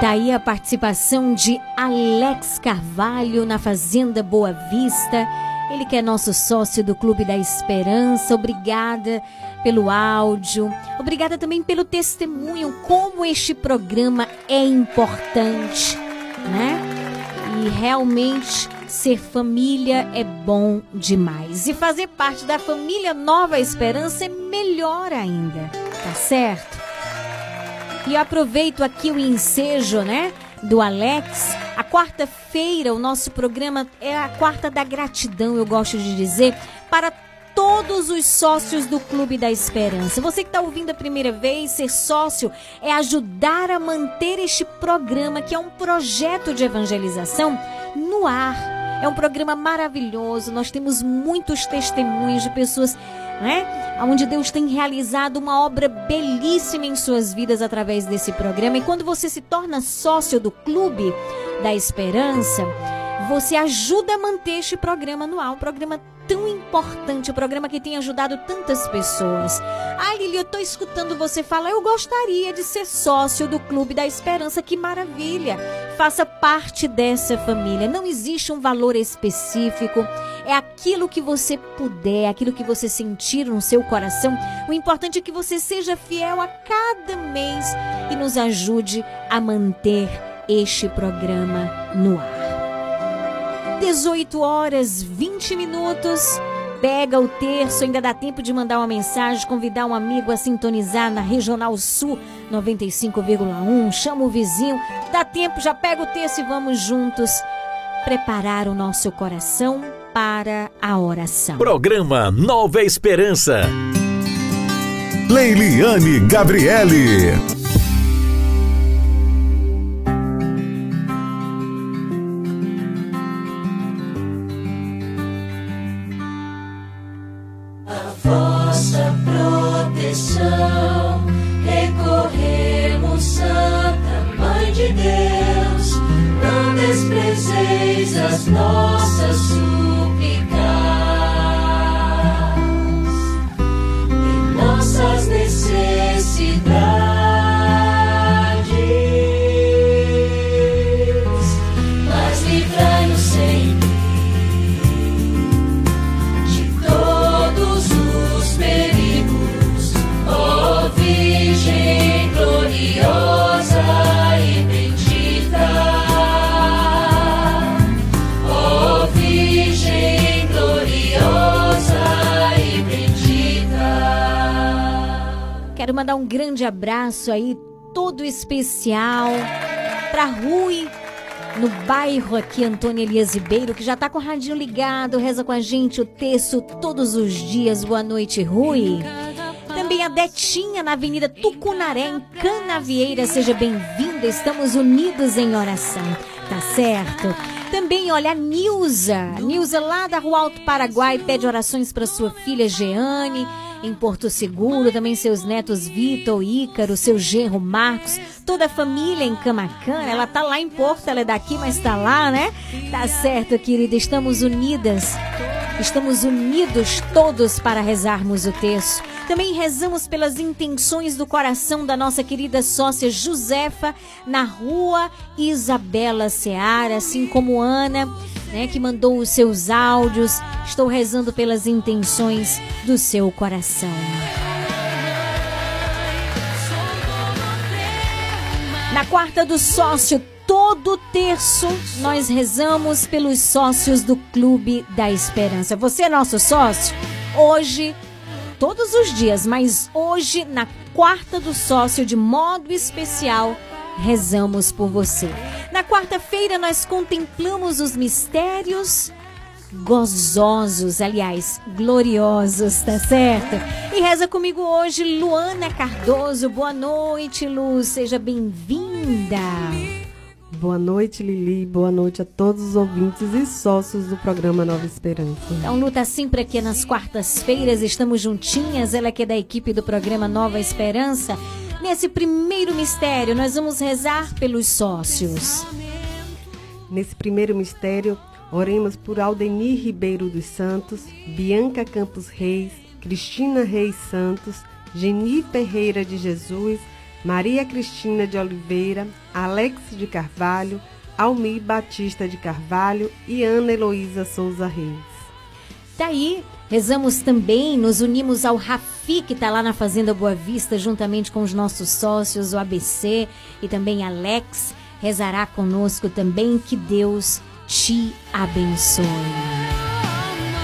Tá aí a participação de Alex Carvalho na Fazenda Boa Vista. Ele que é nosso sócio do Clube da Esperança. Obrigada pelo áudio. Obrigada também pelo testemunho, como este programa é importante, né? E realmente ser família é bom demais. E fazer parte da família Nova Esperança é melhor ainda, tá certo? E aproveito aqui o ensejo, né, do Alex. A quarta-feira, o nosso programa é a quarta da gratidão, eu gosto de dizer, para todos os sócios do Clube da Esperança. Você que está ouvindo a primeira vez, ser sócio é ajudar a manter este programa, que é um projeto de evangelização, no ar. É um programa maravilhoso. Nós temos muitos testemunhos de pessoas, né? Onde Deus tem realizado uma obra belíssima em suas vidas através desse programa. E quando você se torna sócio do Clube da Esperança, você ajuda a manter este programa no ar, um programa tão importante, um programa que tem ajudado tantas pessoas. Ah, Lili, eu tô escutando você falar, eu gostaria de ser sócio do Clube da Esperança, que maravilha! Faça parte dessa família. Não existe um valor específico, é aquilo que você puder, aquilo que você sentir no seu coração. O importante é que você seja fiel a cada mês e nos ajude a manter este programa no ar. 18 horas 20 minutos. Pega o terço, ainda dá tempo de mandar uma mensagem, convidar um amigo a sintonizar na Regional Sul 95,1. Chama o vizinho, dá tempo, já pega o terço e vamos juntos preparar o nosso coração para a oração. Programa Nova Esperança. Leiliane Gabriele. Proteção recorremos, Santa Mãe de Deus. Não desprezeis as nossas mandar um grande abraço aí, todo especial, para Rui, no bairro aqui, Antônio Elias Ribeiro, que já tá com o radinho ligado, reza com a gente o texto todos os dias. Boa noite, Rui. Também a Detinha na Avenida Tucunaré, em Canavieira. Seja bem-vinda, estamos unidos em oração, tá certo? Também, olha, a Nilza. Nilza lá da Rua Alto Paraguai pede orações para sua filha Jeane, em Porto Seguro. Também seus netos Vitor, Ícaro, seu genro Marcos, toda a família em Camacana. Ela tá lá em Porto, ela é daqui, mas tá lá, né? Tá certo, querida. Estamos unidas. Estamos unidos todos para rezarmos o texto. Também rezamos pelas intenções do coração da nossa querida sócia Josefa na rua Isabela Seara, assim como Ana, né, que mandou os seus áudios. Estou rezando pelas intenções do seu coração. Na quarta do sócio, todo terço, nós rezamos pelos sócios do Clube da Esperança. Você é nosso sócio? Hoje, todos os dias, mas hoje, na quarta do sócio, de modo especial, rezamos por você. Na quarta-feira, nós contemplamos os mistérios gozosos, aliás, gloriosos, tá certo? E reza comigo hoje Luana Cardoso. Boa noite, Lu, seja bem-vinda. Boa noite, Lili. Boa noite a todos os ouvintes e sócios do programa Nova Esperança. Então, Lu tá sempre aqui nas quartas-feiras, estamos juntinhas, ela que é da equipe do programa Nova Esperança. Nesse primeiro mistério, nós vamos rezar pelos sócios. Nesse primeiro mistério, oremos por Aldenir Ribeiro dos Santos, Bianca Campos Reis, Cristina Reis Santos, Geni Ferreira de Jesus, Maria Cristina de Oliveira, Alex de Carvalho, Almir Batista de Carvalho e Ana Heloísa Souza Reis. Daí, rezamos também, nos unimos ao Rafi, que está lá na Fazenda Boa Vista, juntamente com os nossos sócios, o ABC e também Alex. Rezará conosco também, que Deus te abençoe.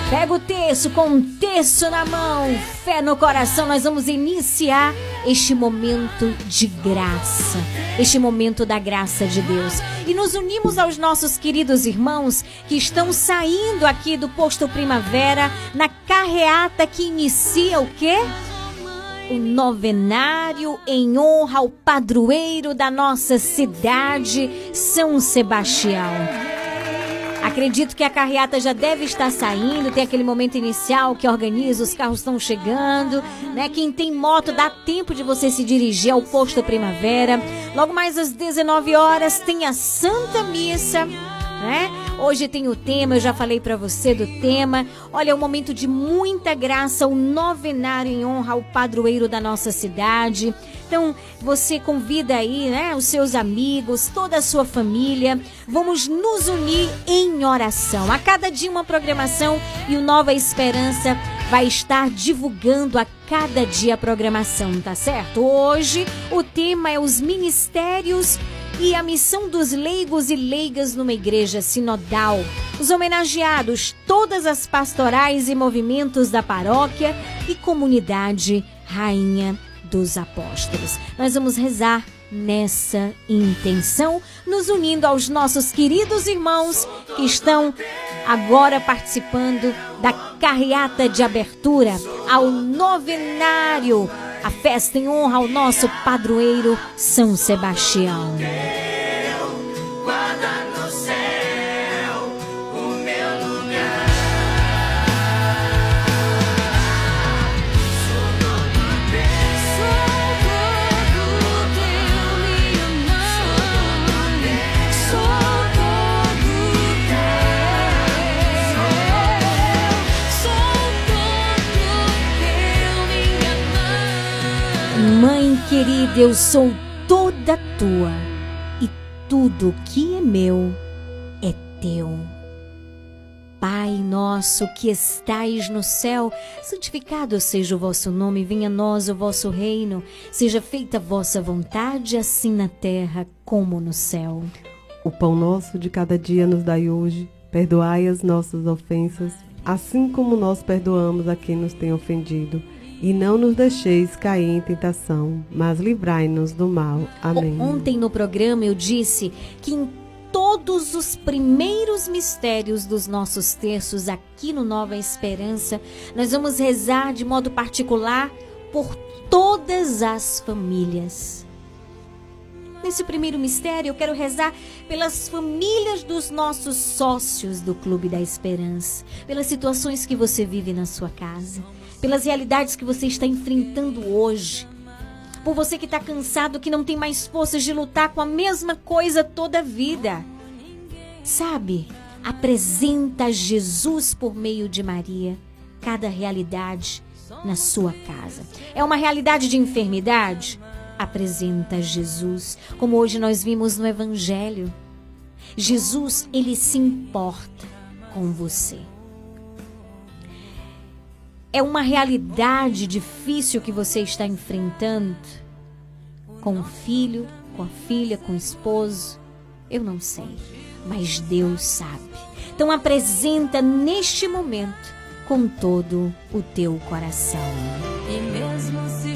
Pega o terço com um terço na mão, fé no coração. Nós vamos iniciar este momento de graça, este momento da graça de Deus. E nos unimos aos nossos queridos irmãos que estão saindo aqui do posto Primavera na carreata que inicia o quê? O novenário em honra ao padroeiro da nossa cidade, São Sebastião. Acredito que a carreata já deve estar saindo, tem aquele momento inicial que organiza, os carros estão chegando, né? Quem tem moto dá tempo de você se dirigir ao posto Primavera. Logo mais às 19 horas tem a Santa Missa né? Hoje tem o tema, eu já falei para você do tema. Olha, é um momento de muita graça, o novenário em honra ao padroeiro da nossa cidade. Então, você convida aí, né, os seus amigos, toda a sua família. Vamos nos unir em oração. A cada dia uma programação e o Nova Esperança vai estar divulgando a cada dia a programação, tá certo? Hoje o tema é os ministérios e a missão dos leigos e leigas numa igreja sinodal. Os homenageados, todas as pastorais e movimentos da paróquia e comunidade Rainha dos Apóstolos. Nós vamos rezar nessa intenção, nos unindo aos nossos queridos irmãos que estão agora participando da carreata de abertura ao novenário a festa em honra ao nosso padroeiro São Sebastião. Eu sou toda tua e tudo que é meu é teu. Pai nosso que estais no céu, santificado seja o vosso nome, venha a nós o vosso reino, seja feita a vossa vontade, assim na terra como no céu. O pão nosso de cada dia nos dai hoje, perdoai as nossas ofensas, assim como nós perdoamos a quem nos tem ofendido. E não nos deixeis cair em tentação, mas livrai-nos do mal. Amém. Ontem no programa eu disse que em todos os primeiros mistérios dos nossos terços aqui no Nova Esperança, nós vamos rezar de modo particular por todas as famílias. Nesse primeiro mistério, eu quero rezar pelas famílias dos nossos sócios do Clube da Esperança, pelas situações que você vive na sua casa, pelas realidades que você está enfrentando hoje, por você que está cansado, que não tem mais forças de lutar com a mesma coisa toda a vida. Sabe, apresenta Jesus por meio de Maria cada realidade na sua casa. É uma realidade de enfermidade? Apresenta Jesus, como hoje nós vimos no Evangelho. Jesus, ele se importa com você. É uma realidade difícil que você está enfrentando com o filho, com a filha, com o esposo. Eu não sei, mas Deus sabe. Então apresenta neste momento com todo o teu coração. E mesmo se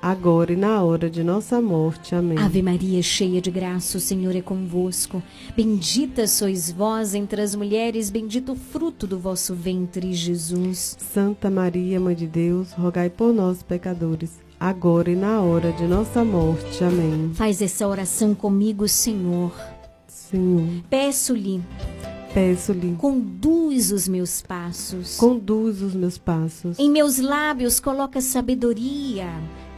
agora e na hora de nossa morte. Amém. Ave Maria, cheia de graça, o Senhor é convosco. Bendita sois vós entre as mulheres, bendito o fruto do vosso ventre, Jesus. Santa Maria, Mãe de Deus, rogai por nós, pecadores, agora e na hora de nossa morte. Amém. Faz essa oração comigo, Senhor. Senhor, Peço-lhe, peço-lhe, conduz os meus passos. conduz os meus passos. Em meus lábios coloca sabedoria.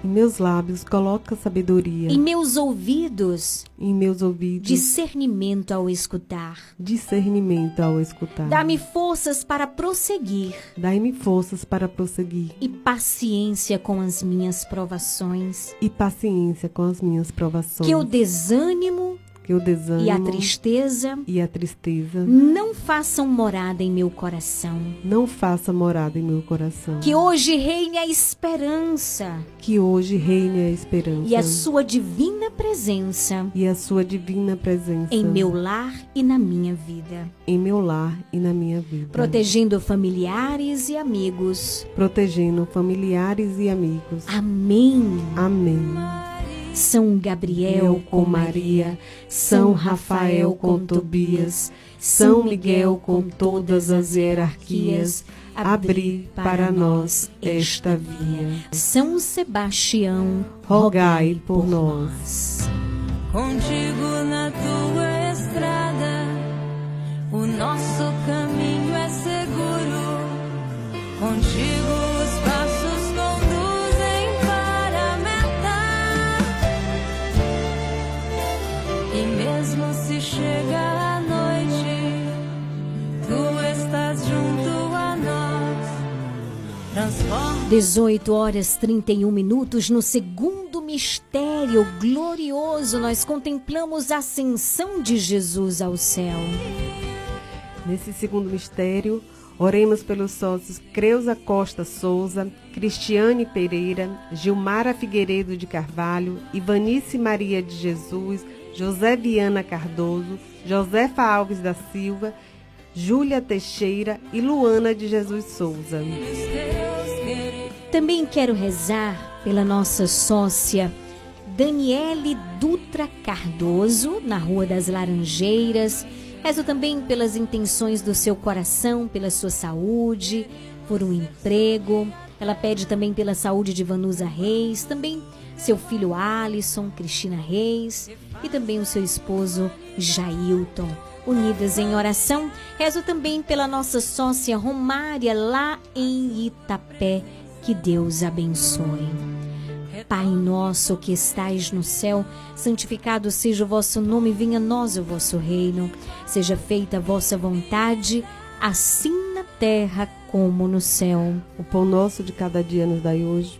Em meus lábios coloca sabedoria. Em meus ouvidos, Em meus ouvidos, discernimento ao escutar. discernimento ao escutar. Dá-me forças para prosseguir Dai-me forças para prosseguir e paciência com as minhas provações. e paciência com as minhas provações. Que o desânimo que o desânimo e a tristeza e a tristeza não façam morada em meu coração. não faça morada em meu coração. Que hoje reine a esperança Que hoje reine a esperança e a sua divina presença e a sua divina presença em meu lar e na minha vida, em meu lar e na minha vida. protegendo familiares e amigos. protegendo familiares e amigos. Amém. Amém. São Gabriel com Maria, São Rafael com Tobias, São Miguel com todas as hierarquias, abri para nós esta via. São Sebastião, Rogai por nós. Contigo na tua estrada, o nosso caminho é seguro. Contigo 18 horas 31 minutos no segundo mistério glorioso nós contemplamos a ascensão de Jesus ao céu. Nesse segundo mistério, oremos pelos sócios Creuza Costa Souza, Cristiane Pereira, Gilmara Figueiredo de Carvalho, Ivanice Maria de Jesus, José Viana Cardoso, Josefa Alves da Silva, Júlia Teixeira e Luana de Jesus Souza. Também quero rezar pela nossa sócia Daniele Dutra Cardoso, na Rua das Laranjeiras. Rezo também pelas intenções do seu coração, pela sua saúde, por um emprego. Ela pede também pela saúde de Vanusa Reis, também seu filho Alisson, Cristina Reis e também o seu esposo Jailton. Unidas em oração, rezo também pela nossa sócia Romária lá em Itapé. Que Deus abençoe. Pai nosso que estais no céu, santificado seja o vosso nome, venha a nós o vosso reino. Seja feita a vossa vontade, assim na terra como no céu. O pão nosso de cada dia nos dai hoje.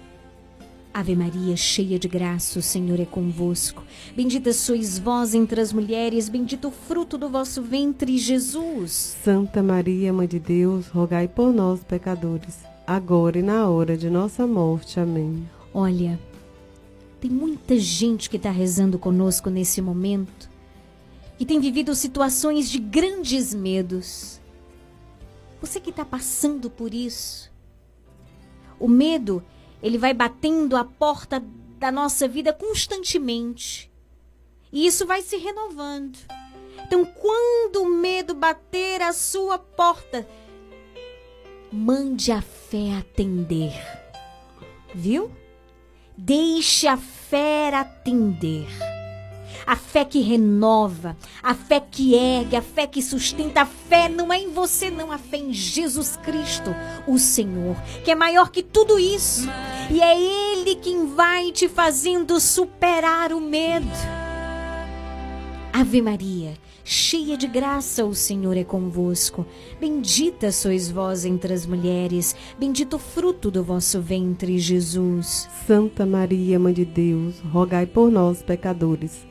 Ave Maria, cheia de graça, o Senhor é convosco. Bendita sois vós entre as mulheres, bendito o fruto do vosso ventre, Jesus. Santa Maria, Mãe de Deus, rogai por nós, pecadores, agora e na hora de nossa morte. Amém. Olha, tem muita gente que está rezando conosco nesse momento, que tem vivido situações de grandes medos. Você que está passando por isso, o medo ele vai batendo a porta da nossa vida constantemente. E isso vai se renovando. Então, quando o medo bater a sua porta, mande a fé atender. Viu? Deixe a fé atender. A fé que renova, a fé que ergue, a fé que sustenta. A fé não é em você, não. A fé em Jesus Cristo, o Senhor, que é maior que tudo isso. E é Ele quem vai te fazendo superar o medo. Ave Maria, cheia de graça, o Senhor é convosco. Bendita sois vós entre as mulheres, bendito o fruto do vosso ventre, Jesus. Santa Maria, Mãe de Deus, rogai por nós, pecadores,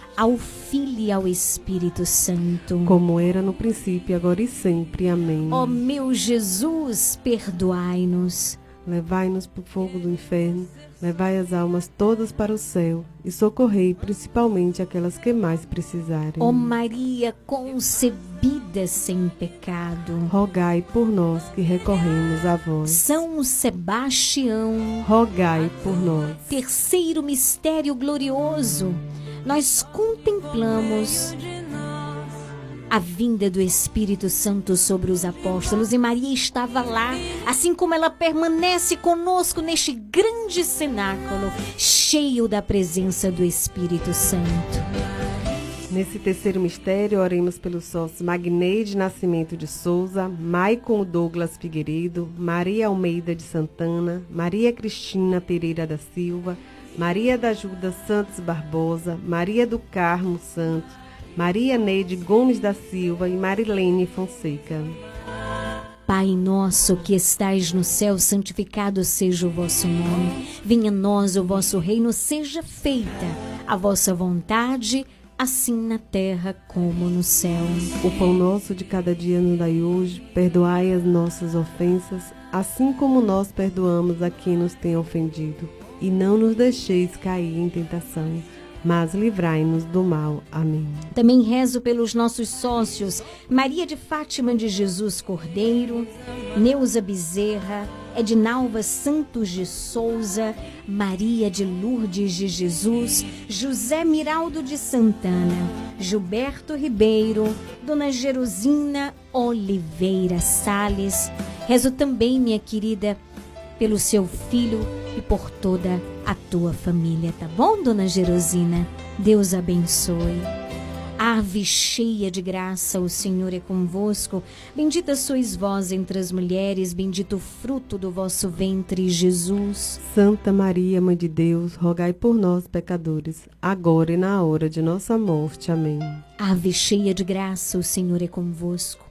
ao Filho e ao Espírito Santo. Como era no princípio, agora e sempre. Amém. Ó meu Jesus, perdoai-nos. Levai-nos para o fogo do inferno, levai as almas todas para o céu e socorrei principalmente aquelas que mais precisarem. Ó Maria concebida sem pecado. Rogai por nós que recorremos a vós. São Sebastião. Rogai por nós. Terceiro mistério glorioso. Nós contemplamos a vinda do Espírito Santo sobre os apóstolos e Maria estava lá, assim como ela permanece conosco neste grande cenáculo, cheio da presença do Espírito Santo. Nesse terceiro mistério, oremos pelos sócios Magneide Nascimento de Souza, Maicon Douglas Figueiredo, Maria Almeida de Santana, Maria Cristina Pereira da Silva, Maria da Ajuda Santos Barbosa, Maria do Carmo Santos, Maria Neide Gomes da Silva e Marilene Fonseca. Pai nosso que estais no céu, santificado seja o vosso nome. Venha a nós o vosso reino, seja feita a vossa vontade, assim na terra como no céu. O pão nosso de cada dia nos dai hoje, perdoai as nossas ofensas, assim como nós perdoamos a quem nos tem ofendido e não nos deixeis cair em tentação, mas livrai-nos do mal. Amém. Também rezo pelos nossos sócios Maria de Fátima de Jesus Cordeiro, Neuza Bezerra, Edinalva Santos de Souza, Maria de Lourdes de Jesus, José Miraldo de Santana, Gilberto Ribeiro, Dona Jerusina Oliveira Sales. Rezo também, minha querida, pelo seu filho e por toda a tua família, tá bom, Dona Jerosina? Deus abençoe. Ave cheia de graça, o Senhor é convosco. Bendita sois vós entre as mulheres, bendito o fruto do vosso ventre, Jesus. Santa Maria, Mãe de Deus, rogai por nós, pecadores, agora e na hora de nossa morte. Amém. Ave cheia de graça, o Senhor é convosco.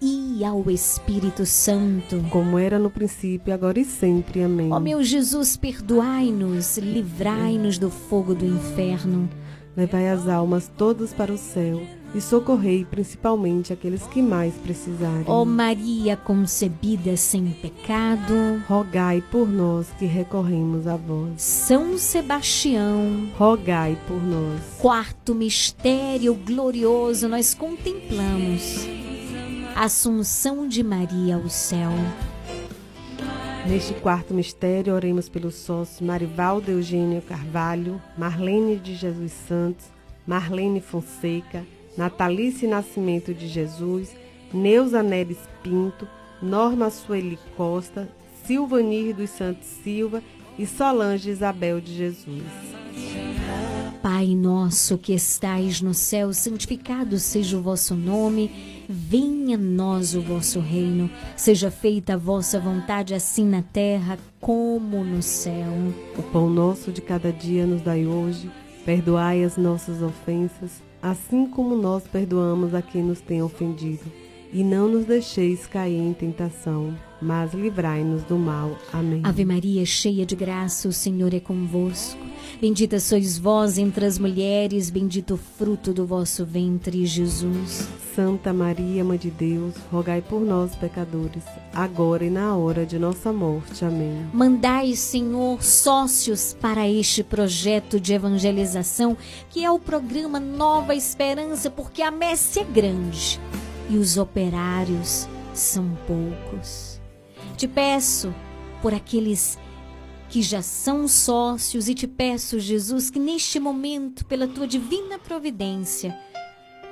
e ao Espírito Santo. Como era no princípio, agora e sempre. Amém. Ó meu Jesus, perdoai-nos, livrai-nos do fogo do inferno. Levai as almas todas para o céu e socorrei principalmente aqueles que mais precisarem. Ó Maria concebida sem pecado, rogai por nós que recorremos a vós. São Sebastião, rogai por nós. Quarto mistério glorioso nós contemplamos. Assunção de Maria ao céu. Neste quarto mistério, oremos pelos sócios Marivaldo Eugênio Carvalho, Marlene de Jesus Santos, Marlene Fonseca, Natalice Nascimento de Jesus, Neuza Neres Pinto, Norma Sueli Costa, Silvanir dos Santos Silva e Solange Isabel de Jesus. Pai nosso que estais no céu, santificado seja o vosso nome, venha a nós o vosso reino, seja feita a vossa vontade assim na terra como no céu. O pão nosso de cada dia nos dai hoje, perdoai as nossas ofensas, assim como nós perdoamos a quem nos tem ofendido. E não nos deixeis cair em tentação, mas livrai-nos do mal. Amém. Ave Maria, cheia de graça, o Senhor é convosco. Bendita sois vós entre as mulheres, bendito o fruto do vosso ventre, Jesus. Santa Maria, Mãe de Deus, rogai por nós, pecadores, agora e na hora de nossa morte. Amém. Mandai, Senhor, sócios para este projeto de evangelização, que é o programa Nova Esperança, porque a messe é grande e os operários são poucos. Te peço por aqueles que já são sócios e te peço, Jesus, que neste momento, pela tua divina providência,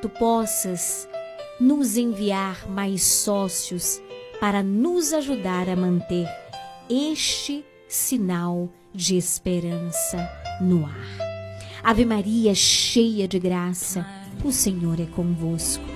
tu possas nos enviar mais sócios para nos ajudar a manter este sinal de esperança no ar. Ave Maria, cheia de graça, o Senhor é convosco.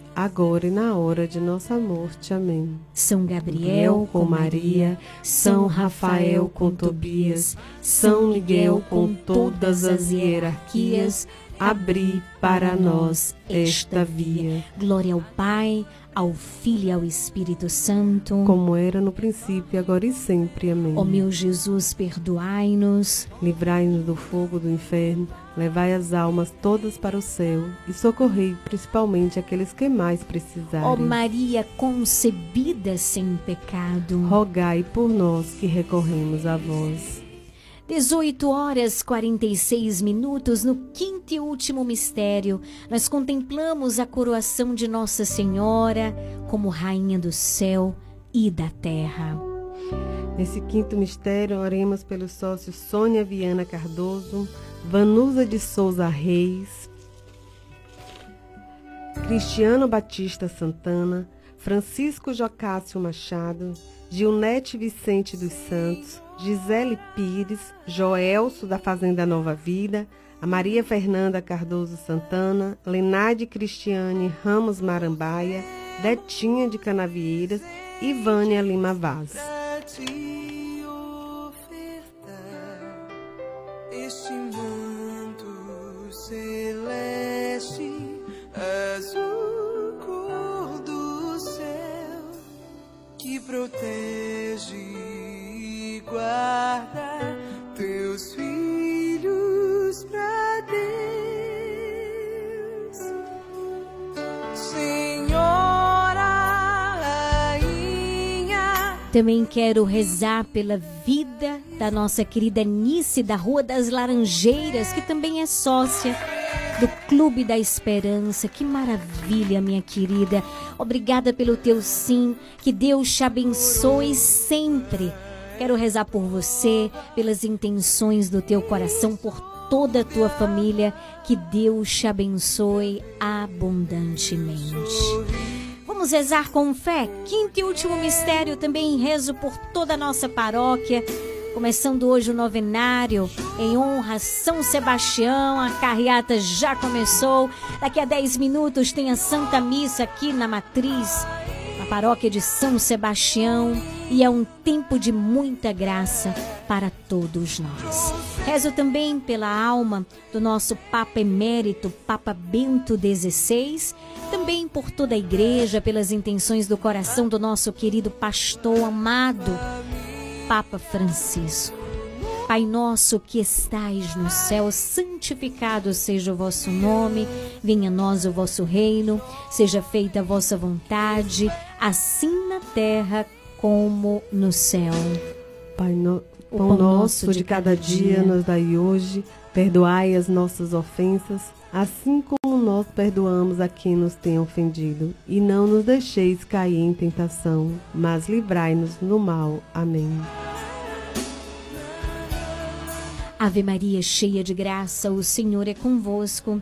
agora e na hora de nossa morte. Amém. São Gabriel com Maria, São Rafael com Tobias, São Miguel com todas as hierarquias, abri para nós esta via. Glória ao Pai, ao Filho e ao Espírito Santo. Como era no princípio, agora e sempre. Amém. Ó meu Jesus, perdoai-nos. Livrai-nos do fogo do inferno, levai as almas todas para o céu e socorrei principalmente aqueles que mais precisarem. Ó Maria concebida sem pecado. Rogai por nós que recorremos a vós. 18 horas 46 minutos, no quinto e último mistério, nós contemplamos a coroação de Nossa Senhora como Rainha do céu e da terra. Nesse quinto mistério, oremos pelos sócios Sônia Viana Cardoso, Vanusa de Souza Reis, Cristiano Batista Santana, Francisco Jocássio Machado, Gilnete Vicente dos Santos, Gisele Pires, Joelso da Fazenda Nova Vida, a Maria Fernanda Cardoso Santana, Lenade Cristiane Ramos Marambaia, Detinha de Canavieiras e Vânia Lima Vaz. Protege e guarda teus filhos pra Deus. Senhora, rainha. Também quero rezar pela vida da nossa querida Nice da Rua das Laranjeiras, que também é sócia do Clube da Esperança. Que maravilha, minha querida. Obrigada pelo teu sim. Que Deus te abençoe sempre. Quero rezar por você, pelas intenções do teu coração, por toda a tua família. Que Deus te abençoe abundantemente. Vamos rezar com fé. Quinto e último mistério, também rezo por toda a nossa paróquia. Começando hoje o novenário em honra a São Sebastião. A carreata já começou. Daqui a 10 minutos tem a Santa Missa aqui na Matriz, na paróquia de São Sebastião. E é um tempo de muita graça para todos nós. Rezo também pela alma do nosso Papa Emérito, Papa Bento XVI. Também por toda a igreja, pelas intenções do coração do nosso querido pastor amado, Papa Francisco. Pai nosso que estais no céu, santificado seja o vosso nome, venha a nós o vosso reino, seja feita a vossa vontade, assim na terra como no céu. Pai no... O Pão nosso de cada dia nos dai hoje, perdoai as nossas ofensas, assim como nós perdoamos a quem nos tem ofendido, e não nos deixeis cair em tentação, mas livrai-nos do mal. Amém. Ave Maria, cheia de graça, o Senhor é convosco.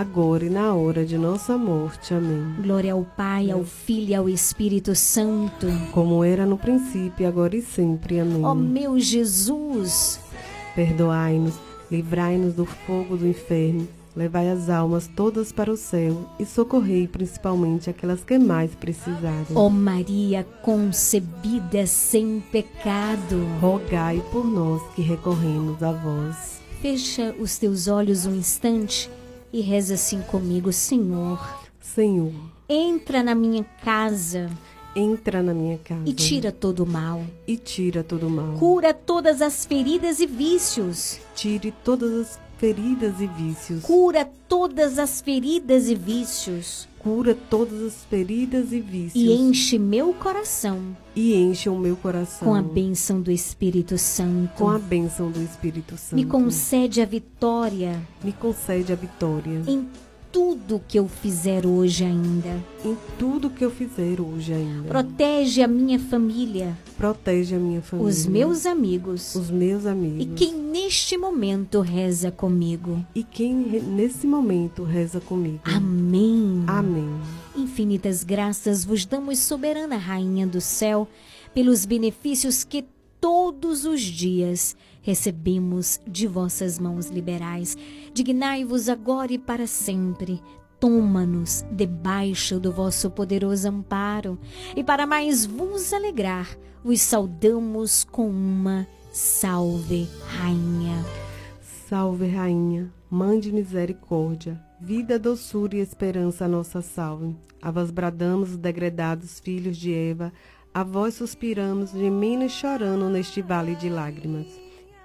agora e na hora de nossa morte. Amém. Glória ao Pai, ao Filho e ao Espírito Santo. Como era no princípio, agora e sempre. Amém. Ó meu Jesus, Perdoai-nos, livrai-nos do fogo do inferno, levai as almas todas para o céu e socorrei principalmente aquelas que mais precisarem. ó Maria concebida sem pecado, Rogai por nós que recorremos a vós. fecha os teus olhos um instante e reza assim comigo, Senhor. Senhor, Entra na minha casa entra na minha casa e tira todo o mal. e tira todo o mal. Cura todas as feridas e vícios. Tire todas as feridas e vícios. Cura todas as feridas e vícios. Cura todas as feridas e vícios. E enche meu coração E enche o meu coração com a bênção do Espírito Santo. com a bênção do Espírito Santo. Me concede a vitória Me concede a vitória em tudo que eu fizer hoje ainda. Em tudo que eu fizer hoje ainda. Protege a minha família. Protege a minha família. Os meus amigos. Os meus amigos. E quem neste momento reza comigo. E quem nesse momento reza comigo. Amém. Amém. Infinitas graças vos damos, soberana Rainha do céu, pelos benefícios que todos os dias recebemos de vossas mãos liberais. Dignai-vos agora e para sempre. Toma-nos debaixo do vosso poderoso amparo, e para mais vos alegrar, vos saudamos com uma salve, Rainha. Salve, Rainha, Mãe de misericórdia, vida, doçura e esperança a nossa salve. A vós bradamos os degredados filhos de Eva, a vós suspiramos, gemendo e chorando neste vale de lágrimas.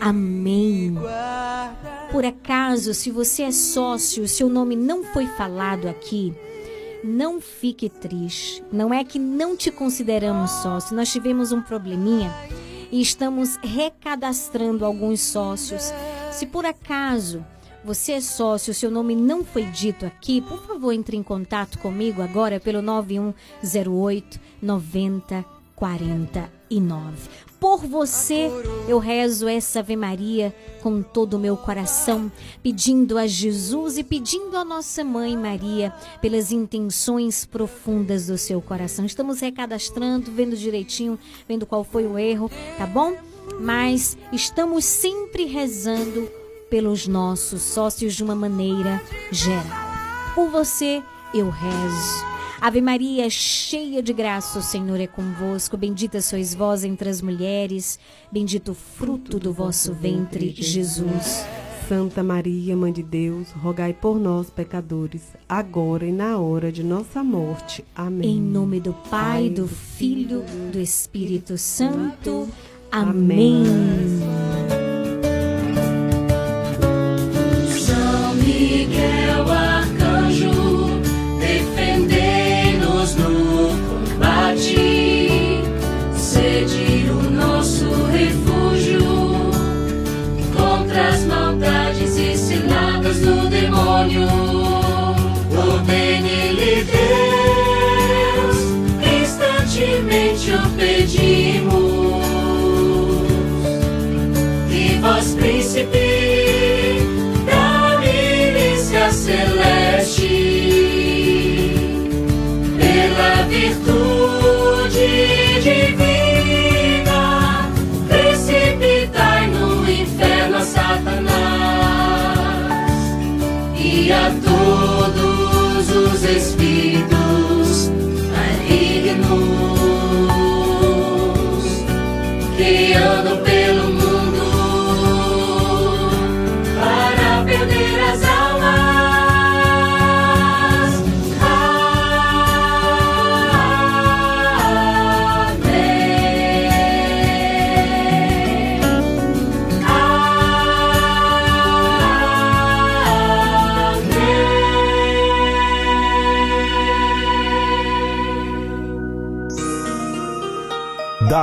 Amém. Por acaso, se você é sócio, seu nome não foi falado aqui, não fique triste. Não é que não te consideramos sócio. Nós tivemos um probleminha e estamos recadastrando alguns sócios. Se por acaso você é sócio, seu nome não foi dito aqui, por favor, entre em contato comigo agora pelo 9108 9049. Por você, eu rezo essa Ave Maria com todo o meu coração, pedindo a Jesus e pedindo a nossa mãe Maria pelas intenções profundas do seu coração. Estamos recadastrando, vendo direitinho, vendo qual foi o erro, tá bom? Mas estamos sempre rezando pelos nossos sócios de uma maneira geral. Por você, eu rezo. Ave Maria, cheia de graça, o Senhor é convosco. Bendita sois vós entre as mulheres, bendito o fruto do vosso ventre, Jesus. Santa Maria, Mãe de Deus, rogai por nós, pecadores, agora e na hora de nossa morte. Amém. Em nome do Pai, do Filho, do Espírito Santo. Amém. São que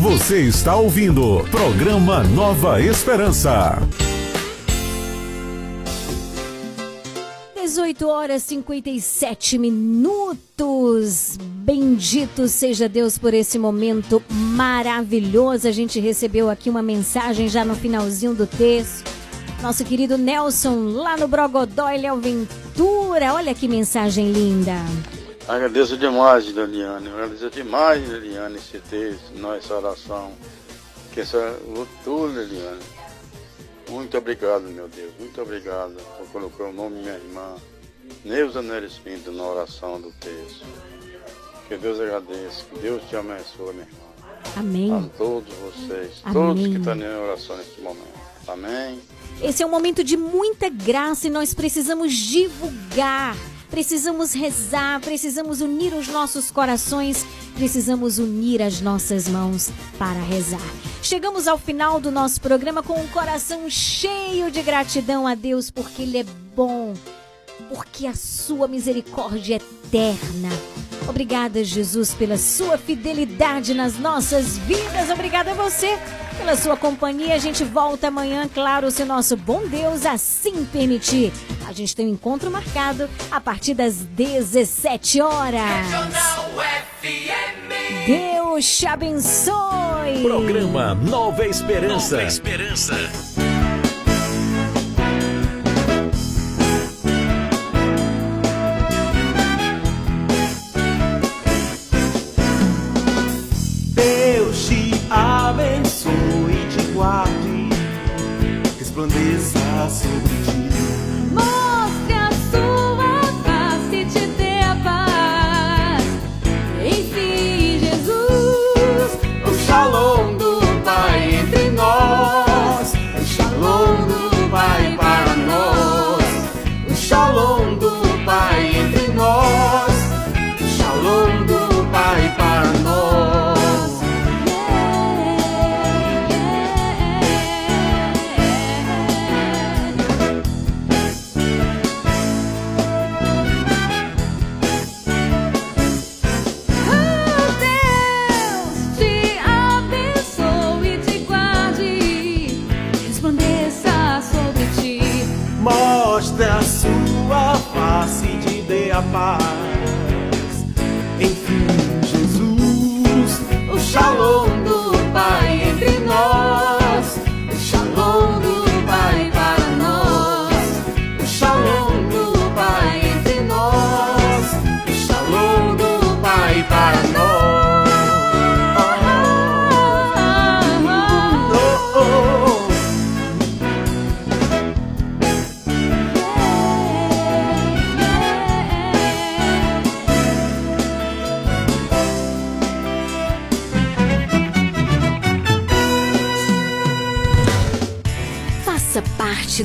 Você está ouvindo programa Nova Esperança. 18 horas 57 minutos. Bendito seja Deus por esse momento maravilhoso. A gente recebeu aqui uma mensagem já no finalzinho do texto. Nosso querido Nelson, lá no Brogodó, ele é o Ventura. Olha que mensagem linda. Agradeço demais, Liliane. Agradeço demais, Liliane, esse texto, nossa oração. Que essa tudo, Liliane. Muito obrigado, meu Deus. Muito obrigado por colocar o nome da minha irmã, Neuza Neres Pinto, na oração do texto. Que Deus agradeça. Que Deus te abençoe, minha irmã. Amém. A todos vocês, Amém. todos que estão em oração nesse momento. Amém. Esse é um momento de muita graça e nós precisamos divulgar, precisamos rezar, precisamos unir os nossos corações, precisamos unir as nossas mãos para rezar. Chegamos ao final do nosso programa com um coração cheio de gratidão a Deus, porque Ele é bom, porque a sua misericórdia é eterna. Obrigada, Jesus, pela sua fidelidade nas nossas vidas. Obrigada a você pela sua companhia. A gente volta amanhã, claro, se o nosso bom Deus assim permitir. A gente tem um encontro marcado a partir das 17 horas. Deus te abençoe. Programa Nova Esperança. Nova Esperança. Guarde, resplandeça sobre